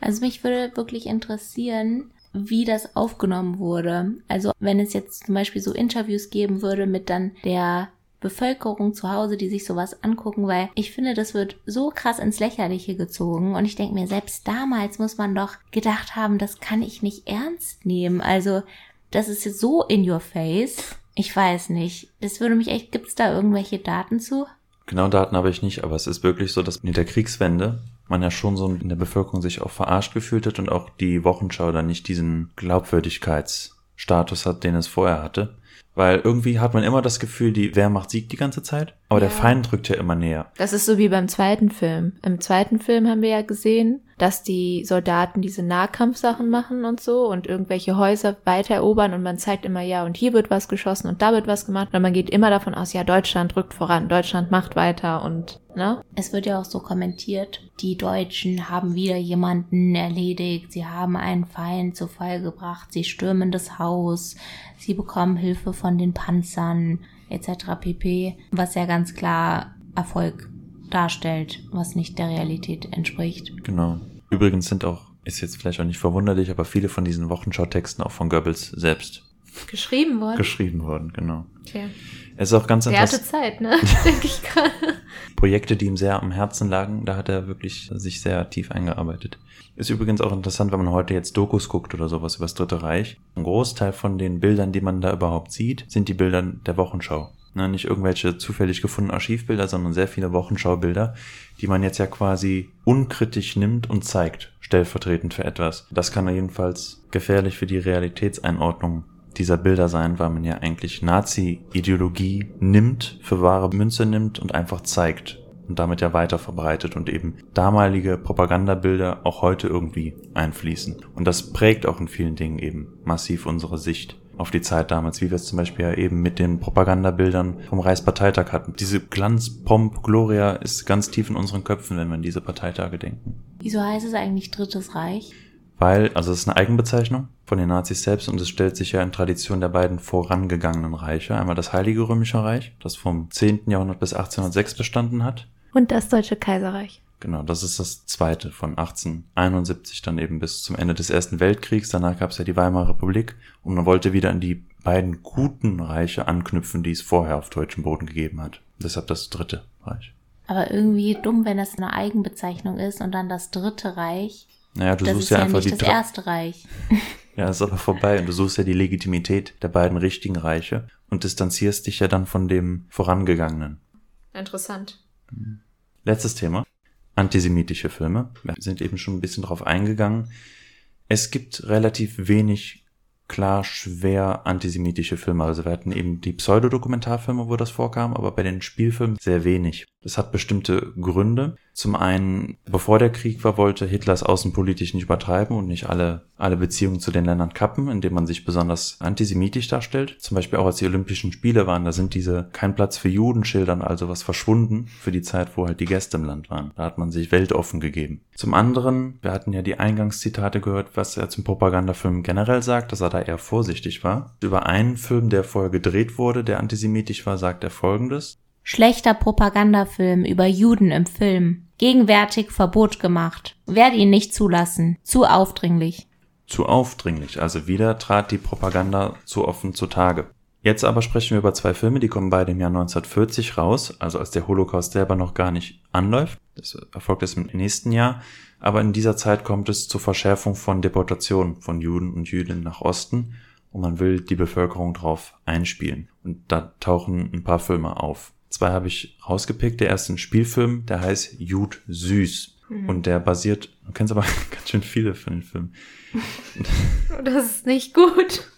Also mich würde wirklich interessieren, wie das aufgenommen wurde. Also wenn es jetzt zum Beispiel so Interviews geben würde mit dann der Bevölkerung zu Hause, die sich sowas angucken, weil ich finde, das wird so krass ins Lächerliche gezogen und ich denke mir, selbst damals muss man doch gedacht haben, das kann ich nicht ernst nehmen. Also, das ist so in your face. Ich weiß nicht. Das würde mich echt, gibt's da irgendwelche Daten zu? Genau Daten habe ich nicht, aber es ist wirklich so, dass mit der Kriegswende man ja schon so in der Bevölkerung sich auch verarscht gefühlt hat und auch die Wochenschau dann nicht diesen Glaubwürdigkeitsstatus hat, den es vorher hatte. Weil irgendwie hat man immer das Gefühl, die Wehrmacht siegt die ganze Zeit, aber ja. der Feind drückt ja immer näher. Das ist so wie beim zweiten Film. Im zweiten Film haben wir ja gesehen, dass die Soldaten diese Nahkampfsachen machen und so und irgendwelche Häuser weiter erobern und man zeigt immer, ja, und hier wird was geschossen und da wird was gemacht und man geht immer davon aus, ja, Deutschland rückt voran, Deutschland macht weiter und, ne? Es wird ja auch so kommentiert, die Deutschen haben wieder jemanden erledigt, sie haben einen Feind zu Fall gebracht, sie stürmen das Haus, sie bekommen Hilfe von den Panzern, etc. pp, was ja ganz klar Erfolg darstellt, was nicht der Realität entspricht. Genau. Übrigens sind auch, ist jetzt vielleicht auch nicht verwunderlich, aber viele von diesen Wochenschautexten auch von Goebbels selbst geschrieben worden. Geschrieben worden, genau. Okay. Es ist auch ganz interessant. Zeit, ne? [LAUGHS] Denke ich gerade. Projekte, die ihm sehr am Herzen lagen, da hat er wirklich sich sehr tief eingearbeitet. Ist übrigens auch interessant, wenn man heute jetzt Dokus guckt oder sowas über das Dritte Reich. Ein Großteil von den Bildern, die man da überhaupt sieht, sind die Bilder der Wochenschau. Ne, nicht irgendwelche zufällig gefundenen Archivbilder, sondern sehr viele Wochenschaubilder, die man jetzt ja quasi unkritisch nimmt und zeigt, stellvertretend für etwas. Das kann jedenfalls gefährlich für die Realitätseinordnung dieser Bilder sein, weil man ja eigentlich Nazi-Ideologie nimmt, für wahre Münze nimmt und einfach zeigt und damit ja weiter verbreitet und eben damalige Propagandabilder auch heute irgendwie einfließen. Und das prägt auch in vielen Dingen eben massiv unsere Sicht auf die Zeit damals, wie wir es zum Beispiel ja eben mit den Propagandabildern vom Reichsparteitag hatten. Diese Glanz, Pomp, Gloria ist ganz tief in unseren Köpfen, wenn wir an diese Parteitage denken. Wieso heißt es eigentlich Drittes Reich? Weil, also es ist eine Eigenbezeichnung von den Nazis selbst und es stellt sich ja in Tradition der beiden vorangegangenen Reiche. Einmal das Heilige Römische Reich, das vom 10. Jahrhundert bis 1806 bestanden hat. Und das Deutsche Kaiserreich. Genau, das ist das zweite von 1871 dann eben bis zum Ende des Ersten Weltkriegs. Danach gab es ja die Weimarer Republik und man wollte wieder an die beiden guten Reiche anknüpfen, die es vorher auf deutschem Boden gegeben hat. Deshalb das dritte Reich. Aber irgendwie dumm, wenn das eine Eigenbezeichnung ist und dann das dritte Reich. Naja, du das suchst ja, ja einfach die das erste Reich. Ja, ist aber vorbei und du suchst ja die Legitimität der beiden richtigen Reiche und distanzierst dich ja dann von dem vorangegangenen. Interessant. Letztes Thema antisemitische Filme. Wir sind eben schon ein bisschen drauf eingegangen. Es gibt relativ wenig klar schwer antisemitische Filme. Also wir hatten eben die Pseudodokumentarfilme, wo das vorkam, aber bei den Spielfilmen sehr wenig. Das hat bestimmte Gründe. Zum einen, bevor der Krieg war, wollte Hitlers außenpolitisch nicht übertreiben und nicht alle, alle Beziehungen zu den Ländern kappen, indem man sich besonders antisemitisch darstellt. Zum Beispiel auch als die Olympischen Spiele waren, da sind diese kein Platz für Juden Schildern also was verschwunden für die Zeit, wo halt die Gäste im Land waren. Da hat man sich weltoffen gegeben. Zum anderen, wir hatten ja die Eingangszitate gehört, was er zum Propagandafilm generell sagt, dass er da eher vorsichtig war. Über einen Film, der vorher gedreht wurde, der antisemitisch war, sagt er folgendes. Schlechter Propagandafilm über Juden im Film. Gegenwärtig Verbot gemacht. Werde ihn nicht zulassen. Zu aufdringlich. Zu aufdringlich. Also wieder trat die Propaganda zu offen zutage. Jetzt aber sprechen wir über zwei Filme, die kommen beide im Jahr 1940 raus, also als der Holocaust selber noch gar nicht anläuft. Das erfolgt erst im nächsten Jahr. Aber in dieser Zeit kommt es zur Verschärfung von Deportationen von Juden und Jüdinnen nach Osten und man will die Bevölkerung drauf einspielen. Und da tauchen ein paar Filme auf. Zwei habe ich rausgepickt. Der erste ein Spielfilm, der heißt Jud Süß. Mhm. Und der basiert, du kennst aber [LAUGHS] ganz schön viele von den Filmen. [LAUGHS] Das ist nicht gut.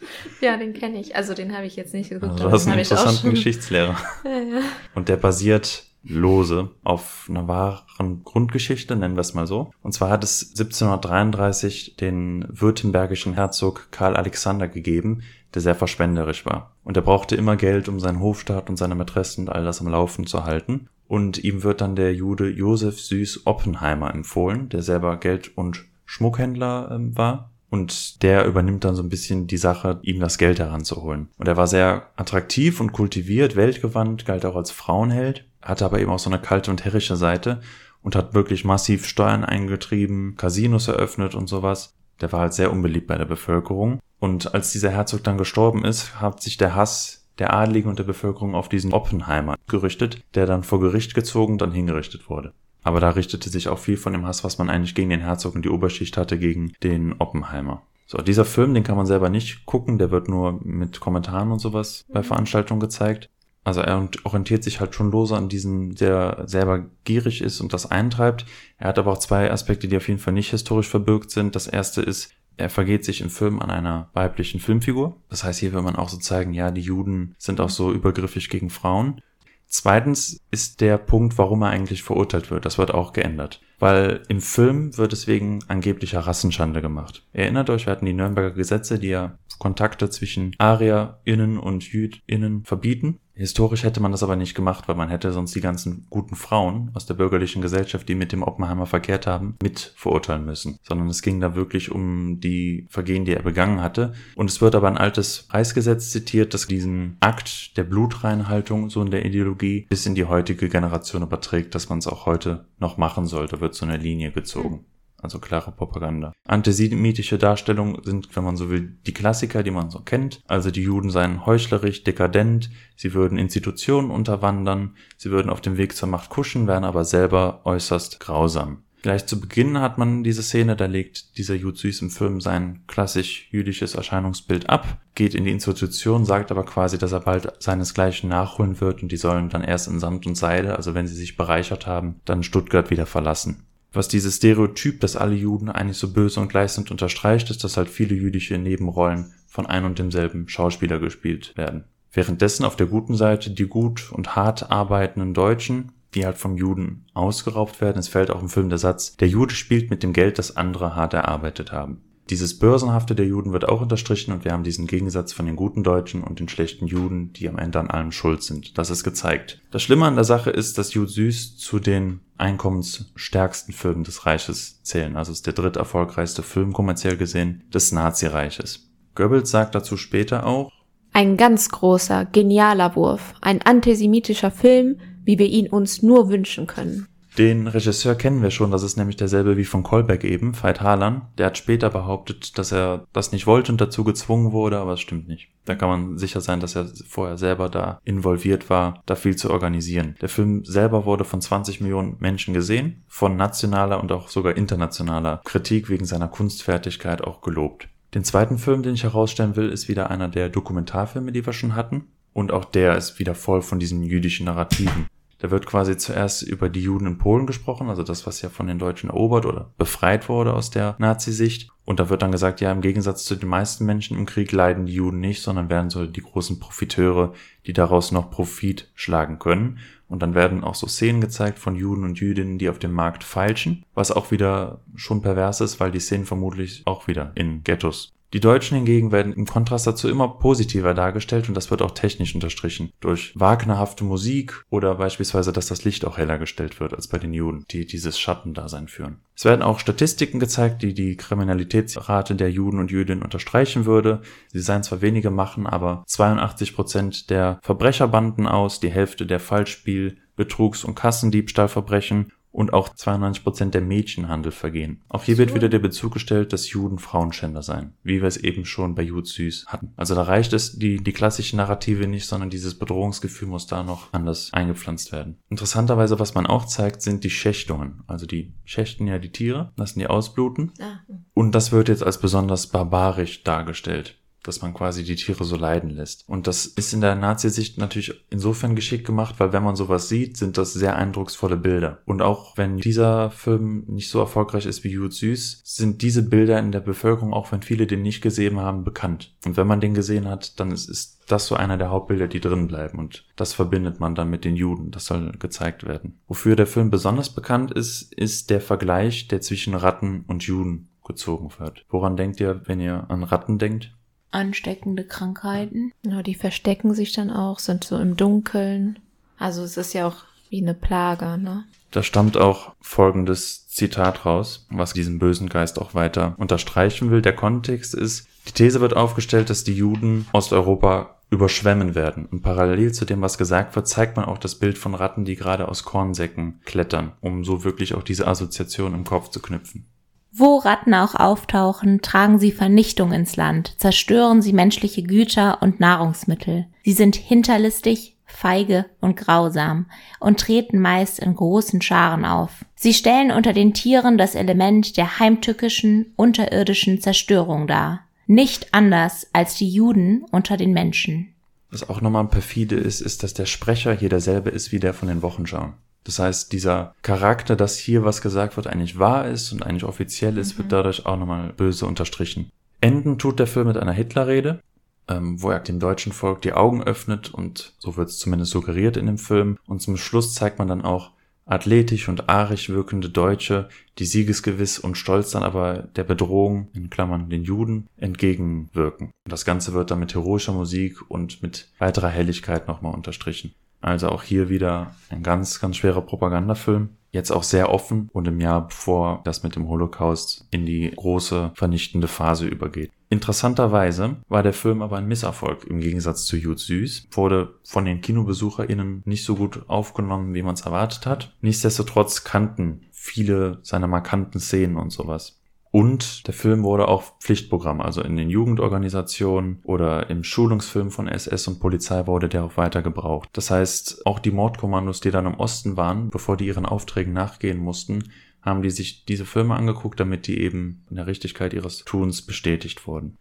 Ja, den kenne ich. Also den habe ich jetzt nicht geguckt. Also du hast einen interessanten Geschichtslehrer. [LAUGHS] Ja, ja. Und der basiert lose auf einer wahren Grundgeschichte, nennen wir es mal so. Und zwar hat es 1733 den württembergischen Herzog Karl Alexander gegeben, der sehr verschwenderisch war. Und er brauchte immer Geld, um seinen Hofstaat und seine Mätressen und all das am Laufen zu halten. Und ihm wird dann der Jude Josef Süß Oppenheimer empfohlen, der selber Geld- und Schmuckhändler ähm, war. Und der übernimmt dann so ein bisschen die Sache, ihm das Geld heranzuholen. Und er war sehr attraktiv und kultiviert, weltgewandt, galt auch als Frauenheld, hatte aber eben auch so eine kalte und herrische Seite und hat wirklich massiv Steuern eingetrieben, Casinos eröffnet und sowas. Der war halt sehr unbeliebt bei der Bevölkerung. Und als dieser Herzog dann gestorben ist, hat sich der Hass der Adligen und der Bevölkerung auf diesen Oppenheimer gerichtet, der dann vor Gericht gezogen, dann hingerichtet wurde. Aber da richtete sich auch viel von dem Hass, was man eigentlich gegen den Herzog und die Oberschicht hatte, gegen den Oppenheimer. So, dieser Film, den kann man selber nicht gucken, der wird nur mit Kommentaren und sowas bei Veranstaltungen gezeigt. Also er orientiert sich halt schon lose an diesen, der selber gierig ist und das eintreibt. Er hat aber auch zwei Aspekte, die auf jeden Fall nicht historisch verbürgt sind. Das erste ist, er vergeht sich im Film an einer weiblichen Filmfigur. Das heißt, hier will man auch so zeigen, ja, die Juden sind auch so übergriffig gegen Frauen. Zweitens ist der Punkt, warum er eigentlich verurteilt wird. Das wird auch geändert. Weil im Film wird es wegen angeblicher Rassenschande gemacht. Erinnert euch, wir hatten die Nürnberger Gesetze, die ja Kontakte zwischen ArierInnen und JüdInnen verbieten. Historisch hätte man das aber nicht gemacht, weil man hätte sonst die ganzen guten Frauen aus der bürgerlichen Gesellschaft, die mit dem Oppenheimer verkehrt haben, mit verurteilen müssen. Sondern es ging da wirklich um die Vergehen, die er begangen hatte. Und es wird aber ein altes Reichsgesetz zitiert, das diesen Akt der Blutreinhaltung so in der Ideologie bis in die heutige Generation überträgt, dass man es auch heute noch machen sollte, wird so eine Linie gezogen. Also klare Propaganda. Antisemitische Darstellungen sind, wenn man so will, die Klassiker, die man so kennt. Also die Juden seien heuchlerisch, dekadent, sie würden Institutionen unterwandern, sie würden auf dem Weg zur Macht kuschen, wären aber selber äußerst grausam. Gleich zu Beginn hat man diese Szene, da legt dieser Jud Süß im Film sein klassisch jüdisches Erscheinungsbild ab, geht in die Institution, sagt aber quasi, dass er bald seinesgleichen nachholen wird und die sollen dann erst in Samt und Seide, also wenn sie sich bereichert haben, dann Stuttgart wieder verlassen. Was dieses Stereotyp, dass alle Juden eigentlich so böse und gleich sind, unterstreicht, ist, dass halt viele jüdische Nebenrollen von ein und demselben Schauspieler gespielt werden. Währenddessen auf der guten Seite die gut und hart arbeitenden Deutschen, die halt vom Juden ausgeraubt werden. Es fällt auch im Film der Satz, der Jude spielt mit dem Geld, das andere hart erarbeitet haben. Dieses Börsenhafte der Juden wird auch unterstrichen und wir haben diesen Gegensatz von den guten Deutschen und den schlechten Juden, die am Ende an allem schuld sind. Das ist gezeigt. Das Schlimme an der Sache ist, dass Jude Süß zu den einkommensstärksten Filmen des Reiches zählen. Also ist der dritt erfolgreichste Film kommerziell gesehen des Nazireiches. Goebbels sagt dazu später auch, ein ganz großer, genialer Wurf, ein antisemitischer Film, wie wir ihn uns nur wünschen können. Den Regisseur kennen wir schon, das ist nämlich derselbe wie von Kolbeck eben, Veit Harlan. Der hat später behauptet, dass er das nicht wollte und dazu gezwungen wurde, aber es stimmt nicht. Da kann man sicher sein, dass er vorher selber da involviert war, da viel zu organisieren. Der Film selber wurde von 20 Millionen Menschen gesehen, von nationaler und auch sogar internationaler Kritik wegen seiner Kunstfertigkeit auch gelobt. Den zweiten Film, den ich herausstellen will, ist wieder einer der Dokumentarfilme, die wir schon hatten. Und auch der ist wieder voll von diesen jüdischen Narrativen. Da wird quasi zuerst über die Juden in Polen gesprochen, also das, was ja von den Deutschen erobert oder befreit wurde aus der Nazi-Sicht. Und da wird dann gesagt, ja, im Gegensatz zu den meisten Menschen im Krieg leiden die Juden nicht, sondern werden so die großen Profiteure, die daraus noch Profit schlagen können. Und dann werden auch so Szenen gezeigt von Juden und Jüdinnen, die auf dem Markt feilschen, was auch wieder schon pervers ist, weil die Szenen vermutlich auch wieder in Ghettos die Deutschen hingegen werden im Kontrast dazu immer positiver dargestellt und das wird auch technisch unterstrichen. Durch wagnerhafte Musik oder beispielsweise, dass das Licht auch heller gestellt wird als bei den Juden, die dieses Schattendasein führen. Es werden auch Statistiken gezeigt, die die Kriminalitätsrate der Juden und Jüdinnen unterstreichen würde. Sie seien zwar wenige machen, aber 82 Prozent der Verbrecherbanden aus, die Hälfte der Fallspiel, Betrugs- und Kassendiebstahlverbrechen und auch 92 Prozent der Mädchenhandel vergehen. Auch hier so. wird wieder der Bezug gestellt, dass Juden Frauenschänder seien, wie wir es eben schon bei Jud Süß hatten. Also da reicht es die, die klassische Narrative nicht, sondern dieses Bedrohungsgefühl muss da noch anders eingepflanzt werden. Interessanterweise, was man auch zeigt, sind die Schächtungen. Also die schächten ja die Tiere, lassen die ausbluten. Ah. Und das wird jetzt als besonders barbarisch dargestellt dass man quasi die Tiere so leiden lässt. Und das ist in der Nazi-Sicht natürlich insofern geschickt gemacht, weil wenn man sowas sieht, sind das sehr eindrucksvolle Bilder. Und auch wenn dieser Film nicht so erfolgreich ist wie Jud Süß, sind diese Bilder in der Bevölkerung, auch wenn viele den nicht gesehen haben, bekannt. Und wenn man den gesehen hat, dann ist, ist das so einer der Hauptbilder, die drin bleiben. Und das verbindet man dann mit den Juden. Das soll gezeigt werden. Wofür der Film besonders bekannt ist, ist der Vergleich, der zwischen Ratten und Juden gezogen wird. Woran denkt ihr, wenn ihr an Ratten denkt? Ansteckende Krankheiten. Ja, die verstecken sich dann auch, sind so im Dunkeln. Also es ist ja auch wie eine Plage, ne? Da stammt auch folgendes Zitat raus, was diesen bösen Geist auch weiter unterstreichen will. Der Kontext ist, die These wird aufgestellt, dass die Juden Osteuropa überschwemmen werden. Und parallel zu dem, was gesagt wird, zeigt man auch das Bild von Ratten, die gerade aus Kornsäcken klettern, um so wirklich auch diese Assoziation im Kopf zu knüpfen. Wo Ratten auch auftauchen, tragen sie Vernichtung ins Land, zerstören sie menschliche Güter und Nahrungsmittel. Sie sind hinterlistig, feige und grausam und treten meist in großen Scharen auf. Sie stellen unter den Tieren das Element der heimtückischen, unterirdischen Zerstörung dar. Nicht anders als die Juden unter den Menschen. Was auch nochmal perfide ist, ist, dass der Sprecher hier derselbe ist wie der von den Wochenschauen. Das heißt, dieser Charakter, dass hier was gesagt wird, eigentlich wahr ist und eigentlich offiziell ist, mhm. wird dadurch auch nochmal böse unterstrichen. Enden tut der Film mit einer Hitlerrede, ähm, wo er dem deutschen Volk die Augen öffnet und so wird es zumindest suggeriert in dem Film. Und zum Schluss zeigt man dann auch athletisch und arisch wirkende Deutsche, die siegesgewiss und stolz dann aber der Bedrohung, in Klammern den Juden, entgegenwirken. Und das Ganze wird dann mit heroischer Musik und mit weiterer Helligkeit nochmal unterstrichen. Also auch hier wieder ein ganz, ganz schwerer Propagandafilm. Jetzt auch sehr offen und im Jahr bevor das mit dem Holocaust in die große vernichtende Phase übergeht. Interessanterweise war der Film aber ein Misserfolg im Gegensatz zu Jud Süß, wurde von den KinobesucherInnen nicht so gut aufgenommen, wie man es erwartet hat. Nichtsdestotrotz kannten viele seiner markanten Szenen und sowas. Und der Film wurde auch Pflichtprogramm, also in den Jugendorganisationen oder im Schulungsfilm von SS und Polizei wurde der auch weiter gebraucht. Das heißt, auch die Mordkommandos, die dann im Osten waren, bevor die ihren Aufträgen nachgehen mussten, haben die sich diese Filme angeguckt, damit die eben in der Richtigkeit ihres Tuns bestätigt wurden.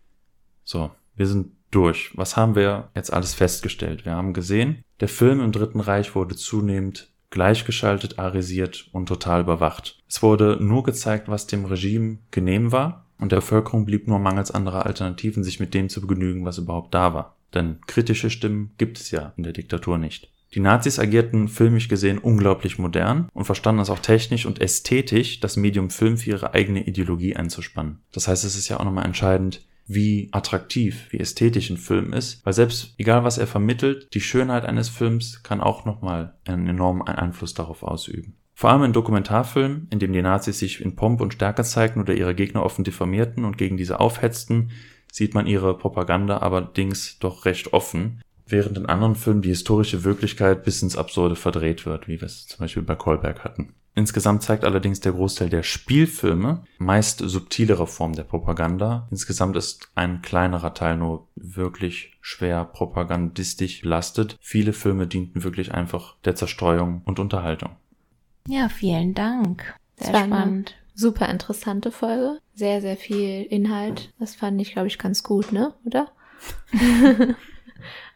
So, wir sind durch. Was haben wir jetzt alles festgestellt? Wir haben gesehen, der Film im Dritten Reich wurde zunehmend gleichgeschaltet, arisiert und total überwacht. Es wurde nur gezeigt, was dem Regime genehm war, und der Bevölkerung blieb nur mangels anderer Alternativen, sich mit dem zu begnügen, was überhaupt da war. Denn kritische Stimmen gibt es ja in der Diktatur nicht. Die Nazis agierten filmisch gesehen unglaublich modern und verstanden es auch technisch und ästhetisch, das Medium Film für ihre eigene Ideologie einzuspannen. Das heißt, es ist ja auch nochmal entscheidend, wie attraktiv, wie ästhetisch ein Film ist, weil selbst egal was er vermittelt, die Schönheit eines Films kann auch nochmal einen enormen Einfluss darauf ausüben. Vor allem in Dokumentarfilmen, in dem die Nazis sich in Pomp und Stärke zeigten oder ihre Gegner offen diffamierten und gegen diese aufhetzten, sieht man ihre Propaganda allerdings doch recht offen, während in anderen Filmen die historische Wirklichkeit bis ins Absurde verdreht wird, wie wir es zum Beispiel bei Kolberg hatten. Insgesamt zeigt allerdings der Großteil der Spielfilme meist subtilere Formen der Propaganda. Insgesamt ist ein kleinerer Teil nur wirklich schwer propagandistisch belastet. Viele Filme dienten wirklich einfach der Zerstreuung und Unterhaltung. Ja, vielen Dank. Sehr spannend. super interessante Folge. Sehr, sehr viel Inhalt. Das fand ich, glaube ich, ganz gut, ne? Oder? [LAUGHS]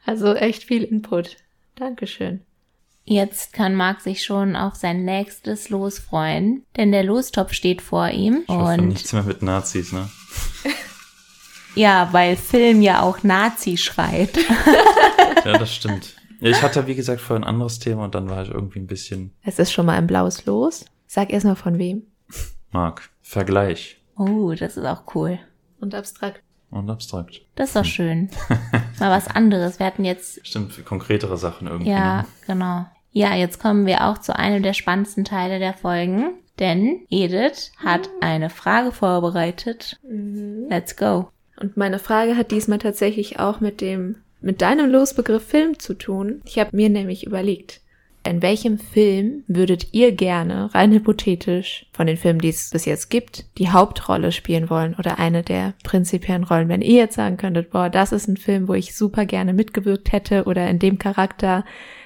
also echt viel Input. Dankeschön. Jetzt kann Marc sich schon auf sein nächstes Los freuen, denn der Lostopf steht vor ihm. Ich hoffe und nichts mehr mit Nazis, ne? [LAUGHS] ja, weil Film ja auch Nazi schreit. [LAUGHS] ja, das stimmt. ich hatte, wie gesagt, vorher ein anderes Thema und dann war ich irgendwie ein bisschen. Es ist schon mal ein blaues Los. Sag erst mal von wem. Marc, Vergleich. Oh, das ist auch cool. Und abstrakt. Und abstrakt. Das ist doch schön. [LAUGHS] Mal was anderes. Wir hatten jetzt. Stimmt, konkretere Sachen irgendwie. Ja, ne? genau. Ja, jetzt kommen wir auch zu einem der spannendsten Teile der Folgen. Denn Edith hat eine Frage vorbereitet. Mhm. Let's go. Und meine Frage hat diesmal tatsächlich auch mit dem, mit deinem Losbegriff Film zu tun. Ich habe mir nämlich überlegt, in welchem Film würdet ihr gerne, rein hypothetisch, von den Filmen, die es bis jetzt gibt, die Hauptrolle spielen wollen oder eine der prinzipiellen Rollen? Wenn ihr jetzt sagen könntet, boah, das ist ein Film, wo ich super gerne mitgewirkt hätte oder in dem Charakter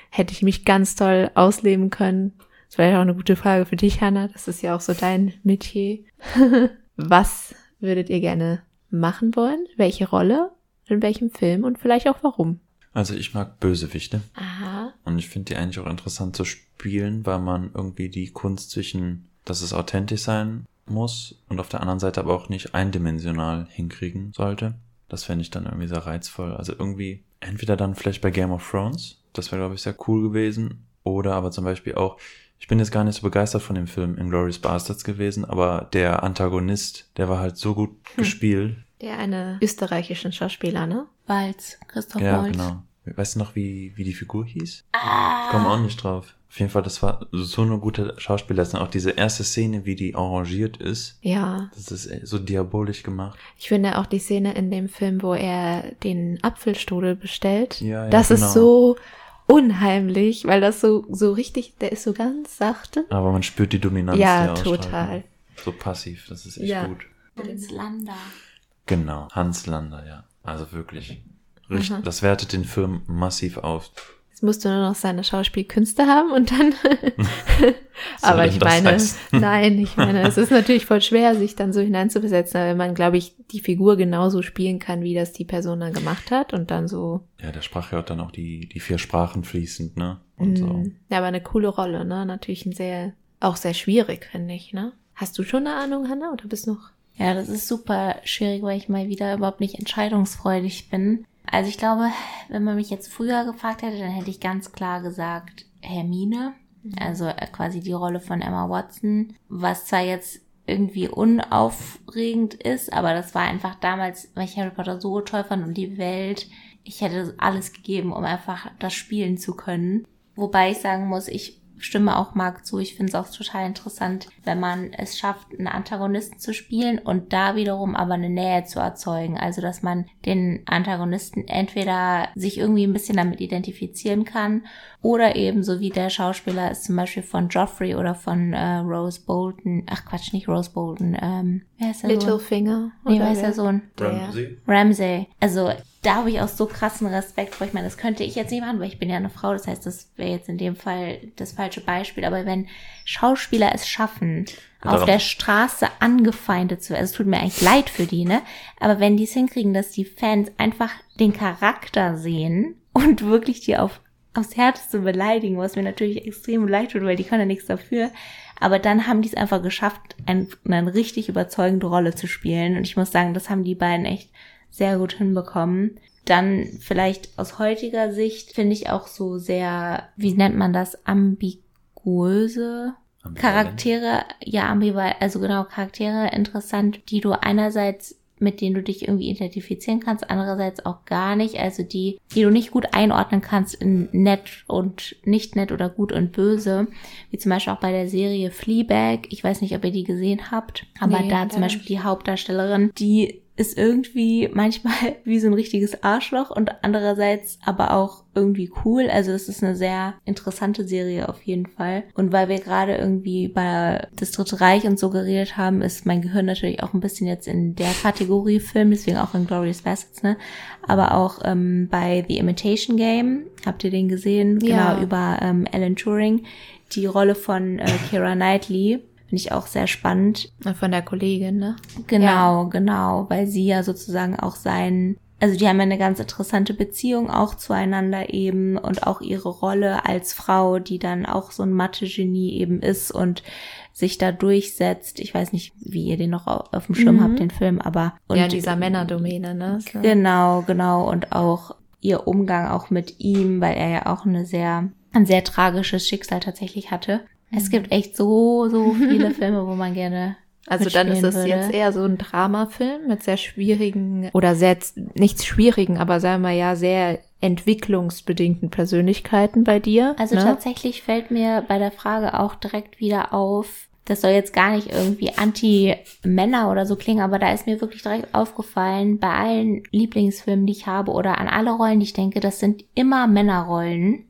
hätte ich mich ganz toll ausleben können. Das wäre ja auch eine gute Frage für dich, Hannah. Das ist ja auch so dein Metier. [LAUGHS] Was würdet ihr gerne machen wollen? Welche Rolle? In welchem Film? Und vielleicht auch warum? Also ich mag Bösewichte. Aha. Und ich finde die eigentlich auch interessant zu spielen, weil man irgendwie die Kunst zwischen, dass es authentisch sein muss und auf der anderen Seite aber auch nicht eindimensional hinkriegen sollte. Das fände ich dann irgendwie sehr reizvoll. Also irgendwie entweder dann vielleicht bei Game of Thrones, das wäre glaube ich sehr cool gewesen, oder aber zum Beispiel auch, ich bin jetzt gar nicht so begeistert von dem Film Inglourious Bastards gewesen, aber der Antagonist, der war halt so gut hm. gespielt, der eine österreichischen Schauspieler, ne? Walz, Christoph ja, Walz. genau. Weißt du noch, wie, wie die Figur hieß? Ah. Ich komme auch nicht drauf. Auf jeden Fall, das war so eine gute Schauspielleistung. Auch diese erste Szene, wie die arrangiert ist. Ja. Das ist so diabolisch gemacht. Ich finde auch die Szene in dem Film, wo er den Apfelstrudel bestellt. Ja, ja, das genau. ist so unheimlich, weil das so, so richtig, der ist so ganz sachte. Aber man spürt die Dominanz. Ja, total. So passiv, das ist echt Ja. gut. Hans Lander. Genau, Hans Lander, ja. Also wirklich. Richt, Mhm. Das wertet den Film massiv auf. Jetzt musst du nur noch seine Schauspielkünste haben und dann. [LAUGHS] aber ich meine, [LAUGHS] nein, ich meine, es ist natürlich voll schwer, sich dann so hineinzuversetzen, weil man, glaube ich, die Figur genauso spielen kann, wie das die Person dann gemacht hat und dann so. Ja, der sprach ja dann auch die, die vier Sprachen fließend, ne? Und so. Mm, Ja, aber eine coole Rolle, ne? Natürlich ein sehr, auch sehr schwierig, finde ich, ne? Hast du schon eine Ahnung, Hannah, oder bist noch? Ja, das ist super schwierig, weil ich mal wieder überhaupt nicht entscheidungsfreudig bin. Also ich glaube, wenn man mich jetzt früher gefragt hätte, dann hätte ich ganz klar gesagt Hermine. Also äh, quasi die Rolle von Emma Watson. Was zwar jetzt irgendwie unaufregend ist, aber das war einfach damals, weil ich Harry Potter so toll fand und die Welt. Ich hätte alles gegeben, um einfach das spielen zu können. Wobei ich sagen muss, ich stimme auch Marc zu. Ich finde es auch total interessant, wenn man es schafft, einen Antagonisten zu spielen und da wiederum aber eine Nähe zu erzeugen. Also, dass man den Antagonisten entweder sich irgendwie ein bisschen damit identifizieren kann oder eben so wie der Schauspieler ist zum Beispiel von Joffrey oder von äh, Rose Bolton. Ach Quatsch, nicht Rose Bolton. Ähm, wer ist der Sohn? Littlefinger? Nee, wer ist der Sohn? Ramsey? Ramsay. Also da habe ich auch so krassen Respekt vor. Ich meine, das könnte ich jetzt nicht machen, weil ich bin ja eine Frau. Das heißt, das wäre jetzt in dem Fall das falsche Beispiel. Aber wenn Schauspieler es schaffen, Ja, auf der Straße angefeindet zu werden, also es tut mir eigentlich leid für die, ne? Aber wenn die es hinkriegen, dass die Fans einfach den Charakter sehen und wirklich die auf aufs Härteste beleidigen, was mir natürlich extrem leid tut, weil die kann ja nichts dafür. Aber dann haben die es einfach geschafft, ein, eine richtig überzeugende Rolle zu spielen. Und ich muss sagen, das haben die beiden echt sehr gut hinbekommen. Dann vielleicht aus heutiger Sicht finde ich auch so sehr, wie nennt man das, ambiguöse Charaktere, ja, ambivalent, also genau, Charaktere interessant, die du einerseits mit denen du dich irgendwie identifizieren kannst, andererseits auch gar nicht, also die, die du nicht gut einordnen kannst in nett und nicht nett oder gut und böse, wie zum Beispiel auch bei der Serie Fleabag, ich weiß nicht, ob ihr die gesehen habt, aber Nee, da zum Beispiel die Hauptdarstellerin, die ist irgendwie manchmal [LAUGHS] wie so ein richtiges Arschloch und andererseits aber auch irgendwie cool. Also es ist eine sehr interessante Serie auf jeden Fall. Und weil wir gerade irgendwie bei das Dritte Reich und so geredet haben, ist mein Gehirn natürlich auch ein bisschen jetzt in der Kategorie Film, deswegen auch in Glorious Bastards, ne? Aber auch ähm, bei The Imitation Game, habt ihr den gesehen? Ja. Genau, über ähm, Alan Turing. Die Rolle von äh, Keira Knightley. Finde ich auch sehr spannend. Von der Kollegin, ne? Genau, genau, weil sie ja sozusagen auch sein, also die haben ja eine ganz interessante Beziehung auch zueinander eben und auch ihre Rolle als Frau, die dann auch so ein Mathe-Genie eben ist und sich da durchsetzt. Ich weiß nicht, wie ihr den noch au- auf dem Schirm Mhm. habt, den Film, aber und ja, dieser Männerdomäne, ne? So. Genau, genau. Und auch ihr Umgang auch mit ihm, weil er ja auch eine sehr, ein sehr tragisches Schicksal tatsächlich hatte. Es gibt echt so, so viele [LAUGHS] Filme, wo man gerne. Also dann ist es würde. jetzt eher so ein Dramafilm mit sehr schwierigen oder sehr, nichts schwierigen, aber sagen wir ja sehr entwicklungsbedingten Persönlichkeiten bei dir. Also ne? tatsächlich fällt mir bei der Frage auch direkt wieder auf, das soll jetzt gar nicht irgendwie anti-Männer oder so klingen, aber da ist mir wirklich direkt aufgefallen, bei allen Lieblingsfilmen, die ich habe oder an alle Rollen, die ich denke, das sind immer Männerrollen.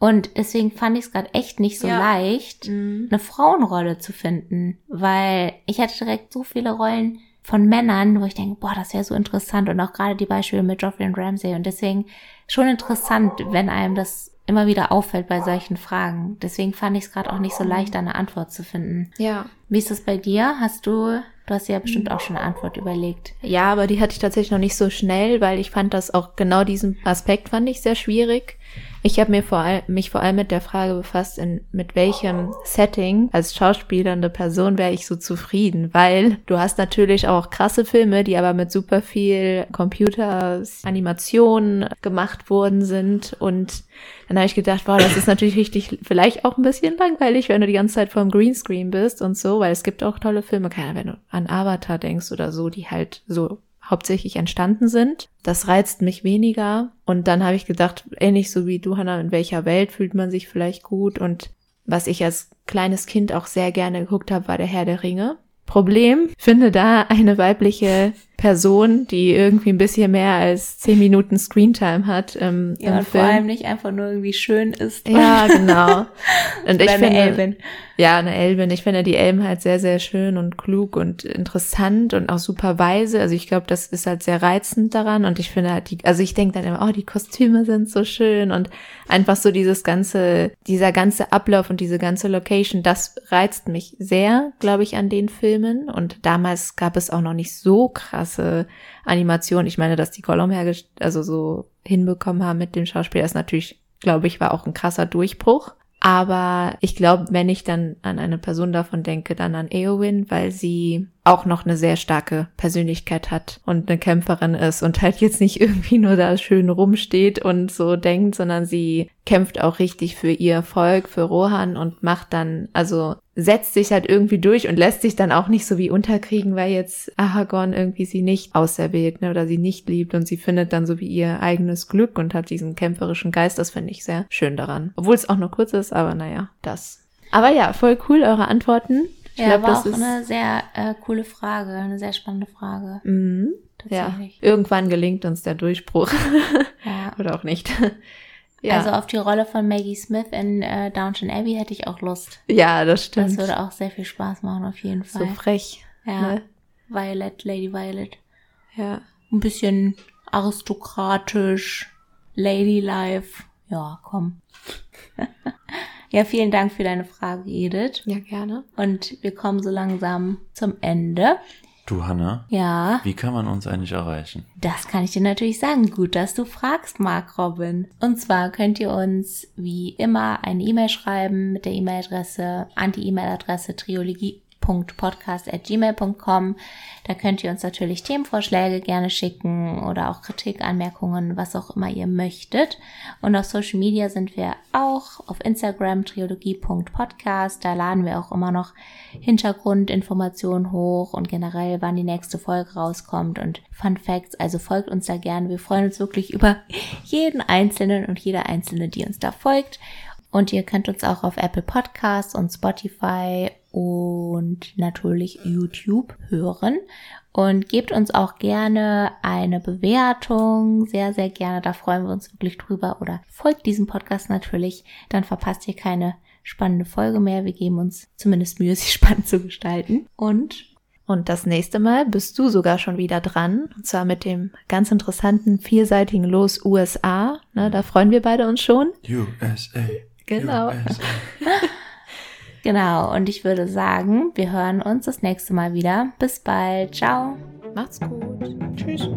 Und deswegen fand ich es gerade echt nicht so Ja. leicht, Mhm. eine Frauenrolle zu finden, weil ich hatte direkt so viele Rollen von Männern, wo ich denke, boah, das wäre so interessant und auch gerade die Beispiele mit Joffrey und Ramsay und deswegen schon interessant, wenn einem das immer wieder auffällt bei solchen Fragen. Deswegen fand ich es gerade auch nicht so leicht, da eine Antwort zu finden. Ja. Wie ist das bei dir? Hast du, du hast ja bestimmt auch schon eine Antwort überlegt. Ja, aber die hatte ich tatsächlich noch nicht so schnell, weil ich fand das auch genau diesen Aspekt fand ich sehr schwierig. Ich habe mir vor allem, mich vor allem mit der Frage befasst, in, mit welchem Setting als schauspielernde Person wäre ich so zufrieden, weil du hast natürlich auch krasse Filme, die aber mit super viel Computeranimationen gemacht worden sind. Und dann habe ich gedacht, wow, das ist natürlich richtig, vielleicht auch ein bisschen langweilig, wenn du die ganze Zeit vorm Greenscreen bist und so, weil es gibt auch tolle Filme, keine Ahnung, wenn du an Avatar denkst oder so, die halt so hauptsächlich entstanden sind. Das reizt mich weniger. Und dann habe ich gedacht, ähnlich so wie du, Hannah, in welcher Welt fühlt man sich vielleicht gut? Und was ich als kleines Kind auch sehr gerne geguckt habe, war der Herr der Ringe. Problem, finde da eine weibliche Person, die irgendwie ein bisschen mehr als zehn Minuten Screentime hat im, Ja, und Film. vor allem nicht einfach nur irgendwie schön ist. ja, genau. [LAUGHS] Und ich finde, Elbin. ja, eine Elbin. Ich finde die Elben halt sehr, sehr schön und klug und interessant und auch super weise. Also ich glaube, das ist halt sehr reizend daran. Und ich finde halt die, also ich denke dann immer, oh, die Kostüme sind so schön und einfach so dieses ganze, dieser ganze Ablauf und diese ganze Location, das reizt mich sehr, glaube ich, an den Filmen. Und damals gab es auch noch nicht so krasse Animationen. Ich meine, dass die Gollum also so hinbekommen haben mit dem Schauspieler, ist natürlich, glaube ich, war auch ein krasser Durchbruch. Aber ich glaube, wenn ich dann an eine Person davon denke, dann an Eowyn, weil sie auch noch eine sehr starke Persönlichkeit hat und eine Kämpferin ist und halt jetzt nicht irgendwie nur da schön rumsteht und so denkt, sondern sie kämpft auch richtig für ihr Volk, für Rohan und macht dann, also setzt sich halt irgendwie durch und lässt sich dann auch nicht so wie unterkriegen, weil jetzt Aragorn irgendwie sie nicht auserwählt ne, oder sie nicht liebt und sie findet dann so wie ihr eigenes Glück und hat diesen kämpferischen Geist. Das finde ich sehr schön daran. Obwohl es auch nur kurz ist, aber naja, das. Aber ja, voll cool, eure Antworten. Ich ja, glaub, war das auch ist eine sehr äh, coole Frage, eine sehr spannende Frage. Mhm. Ja, Tatsächlich. irgendwann gelingt uns der Durchbruch. Ja. [LAUGHS] Oder auch nicht. [LAUGHS] ja. Also auf die Rolle von Maggie Smith in äh, Downton Abbey hätte ich auch Lust. ja, das Das stimmt. würde auch sehr viel Spaß machen, auf jeden so Fall. frech. ja. ne? Violet, Lady Violet. Ja. Ein bisschen aristokratisch, Ladylife. Ja, komm. [LAUGHS] ja, vielen Dank für deine Frage, Edith. Ja, gerne. Und wir kommen so langsam zum Ende. Du, Hanna, Ja, wie kann man uns eigentlich erreichen? das kann ich dir natürlich sagen. Gut, dass du fragst, Mark Robin. Und zwar könnt ihr uns wie immer eine E-Mail schreiben mit der E-Mail-Adresse, Anti-E-Mail-Adresse triologie podcast.gmail.com. Da könnt ihr uns natürlich Themenvorschläge gerne schicken oder auch Kritik, Anmerkungen, was auch immer ihr möchtet. Und auf Social Media sind wir auch auf Instagram triologie.podcast. Da laden wir auch immer noch Hintergrundinformationen hoch und generell, wann die nächste Folge rauskommt und Fun Facts. Also folgt uns da gerne. Wir freuen uns wirklich über jeden Einzelnen und jede Einzelne, die uns da folgt. Und ihr könnt uns auch auf Apple Podcasts und Spotify und natürlich YouTube hören. Und gebt uns auch gerne eine Bewertung. Sehr, sehr gerne. Da freuen wir uns wirklich drüber. Oder folgt diesem Podcast natürlich. Dann verpasst ihr keine spannende Folge mehr. Wir geben uns zumindest Mühe, [LAUGHS] sie spannend zu gestalten. Und Und das nächste Mal bist du sogar schon wieder dran. Und zwar mit dem ganz interessanten vierseitigen Los USA. Ne, da freuen wir beide uns schon. USA. Genau. USA. [LAUGHS] genau. Und ich würde sagen, wir hören uns das nächste Mal wieder. Bis bald. Ciao. Macht's gut. Tschüss.